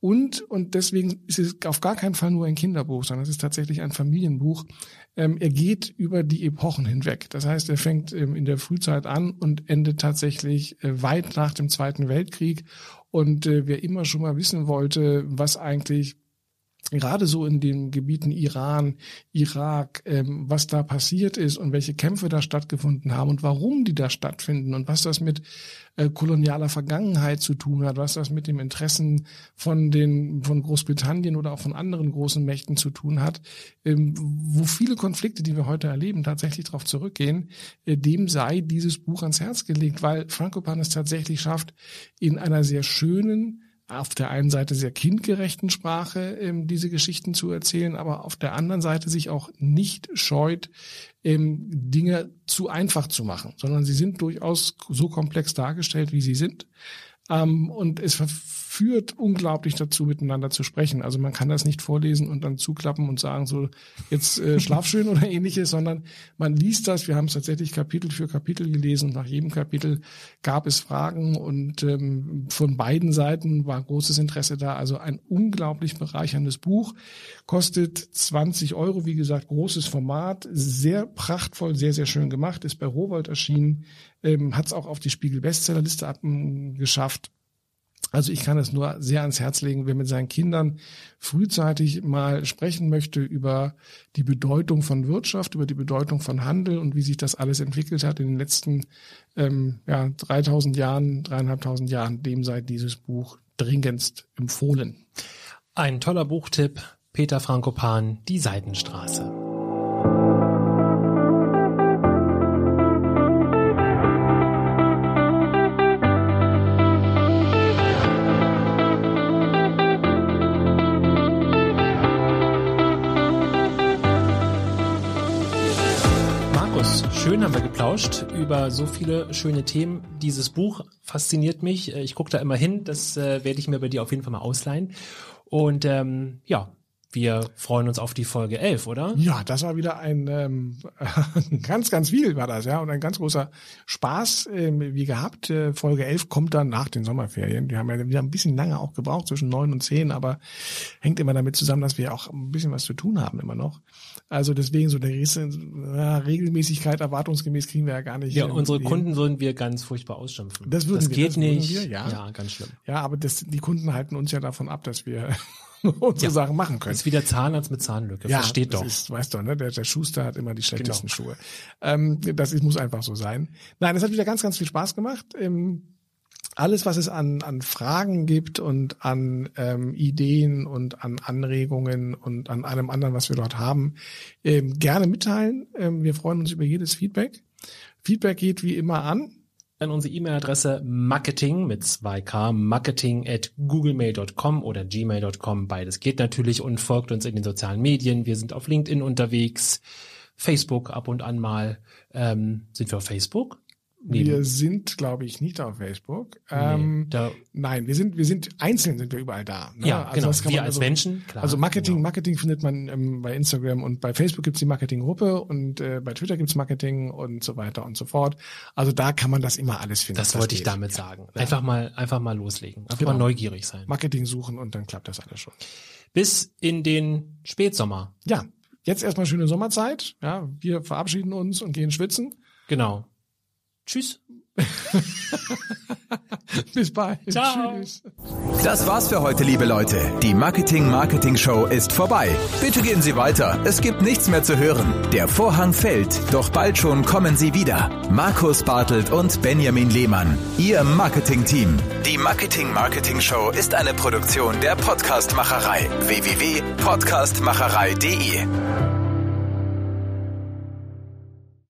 Und, und deswegen ist es auf gar keinen Fall nur ein Kinderbuch, sondern es ist tatsächlich ein Familienbuch. Ähm, er geht über die Epochen hinweg. Das heißt, er fängt ähm, in der Frühzeit an und endet tatsächlich äh, weit nach dem Zweiten Weltkrieg. Und äh, wer immer schon mal wissen wollte, was eigentlich gerade so in den Gebieten Iran, Irak, ähm, was da passiert ist und welche Kämpfe da stattgefunden haben und warum die da stattfinden und was das mit äh, kolonialer Vergangenheit zu tun hat, was das mit dem Interessen von den von Großbritannien oder auch von anderen großen Mächten zu tun hat, ähm, wo viele Konflikte, die wir heute erleben, tatsächlich darauf zurückgehen, äh, dem sei dieses Buch ans Herz gelegt, weil Franco Pan es tatsächlich schafft, in einer sehr schönen auf der einen Seite sehr kindgerechten Sprache ähm, diese Geschichten zu erzählen, aber auf der anderen Seite sich auch nicht scheut, ähm, Dinge zu einfach zu machen, sondern sie sind durchaus so komplex dargestellt, wie sie sind. Ähm, und es führt unglaublich dazu, miteinander zu sprechen. Also man kann das nicht vorlesen und dann zuklappen und sagen, so jetzt äh, schlaf schön oder ähnliches, sondern man liest das. Wir haben es tatsächlich Kapitel für Kapitel gelesen und nach jedem Kapitel gab es Fragen und ähm, von beiden Seiten war großes Interesse da. Also ein unglaublich bereicherndes Buch, kostet 20 Euro, wie gesagt, großes Format, sehr prachtvoll, sehr, sehr schön gemacht, ist bei Rowold erschienen, ähm, hat es auch auf die Spiegel-Bestsellerliste geschafft also ich kann es nur sehr ans Herz legen, wer mit seinen Kindern frühzeitig mal sprechen möchte über die Bedeutung von Wirtschaft, über die Bedeutung von Handel und wie sich das alles entwickelt hat in den letzten ähm, ja, 3000 Jahren, dreieinhalbtausend Jahren, dem sei dieses Buch dringendst empfohlen. Ein toller Buchtipp, Peter Frankopan, Die Seidenstraße. Geplauscht über so viele schöne Themen. Dieses Buch fasziniert mich. Ich gucke da immer hin. Das äh, werde ich mir bei dir auf jeden Fall mal ausleihen. Und ähm, ja, wir freuen uns auf die Folge 11, oder? Ja, das war wieder ein ähm, ganz, ganz viel war das, ja, und ein ganz großer Spaß ähm, wie gehabt. Äh, Folge 11 kommt dann nach den Sommerferien. Wir haben ja wieder ein bisschen lange auch gebraucht, zwischen neun und zehn, aber hängt immer damit zusammen, dass wir auch ein bisschen was zu tun haben immer noch. Also deswegen so der ja, Regelmäßigkeit, erwartungsgemäß kriegen wir ja gar nicht. Ja, unsere Kunden würden wir ganz furchtbar ausschimpfen. Das, würden das wir, geht das nicht. Wir, ja. ja, ganz schlimm. Ja, aber das, die Kunden halten uns ja davon ab, dass wir unsere ja. Sachen machen können. Ist wie der Zahnarzt mit Zahnlücke. Ja, Versteht doch. Ist, weißt du, ne? Der, der Schuster hat immer die schlechtesten genau. Schuhe. Ähm, das muss einfach so sein. Nein, es hat wieder ganz, ganz viel Spaß gemacht. Ähm, alles, was es an, an Fragen gibt und an ähm, Ideen und an Anregungen und an allem anderen, was wir dort haben, ähm, gerne mitteilen. Ähm, wir freuen uns über jedes Feedback. Feedback geht wie immer an an unsere E-Mail-Adresse marketing mit 2k marketing at googlemail.com oder gmail.com. Beides geht natürlich und folgt uns in den sozialen Medien. Wir sind auf LinkedIn unterwegs, Facebook ab und an mal. Ähm, sind wir auf Facebook? Nee. Wir sind, glaube ich, nicht auf Facebook. Ähm, nee, nein, wir sind, wir sind einzeln sind wir überall da. Ne? Ja, also genau. wir als also, Menschen. Klar, also Marketing, genau. Marketing findet man ähm, bei Instagram und bei Facebook gibt's die Marketinggruppe und äh, bei Twitter gibt's Marketing und so weiter und so fort. Also da kann man das immer alles finden. Das wollte ich damit sagen. Einfach mal, einfach mal loslegen. Einfach genau. mal neugierig sein. Marketing suchen und dann klappt das alles schon. Bis in den Spätsommer. Ja, jetzt erstmal schöne Sommerzeit. Ja, wir verabschieden uns und gehen schwitzen. Genau. Tschüss. Bis bald. Ciao. Tschüss. Das war's für heute, liebe Leute. Die Marketing Marketing Show ist vorbei. Bitte gehen Sie weiter. Es gibt nichts mehr zu hören. Der Vorhang fällt, doch bald schon kommen Sie wieder. Markus Bartelt und Benjamin Lehmann, Ihr Marketing-Team. Die Marketing Marketing Show ist eine Produktion der Podcastmacherei. www.podcastmacherei.de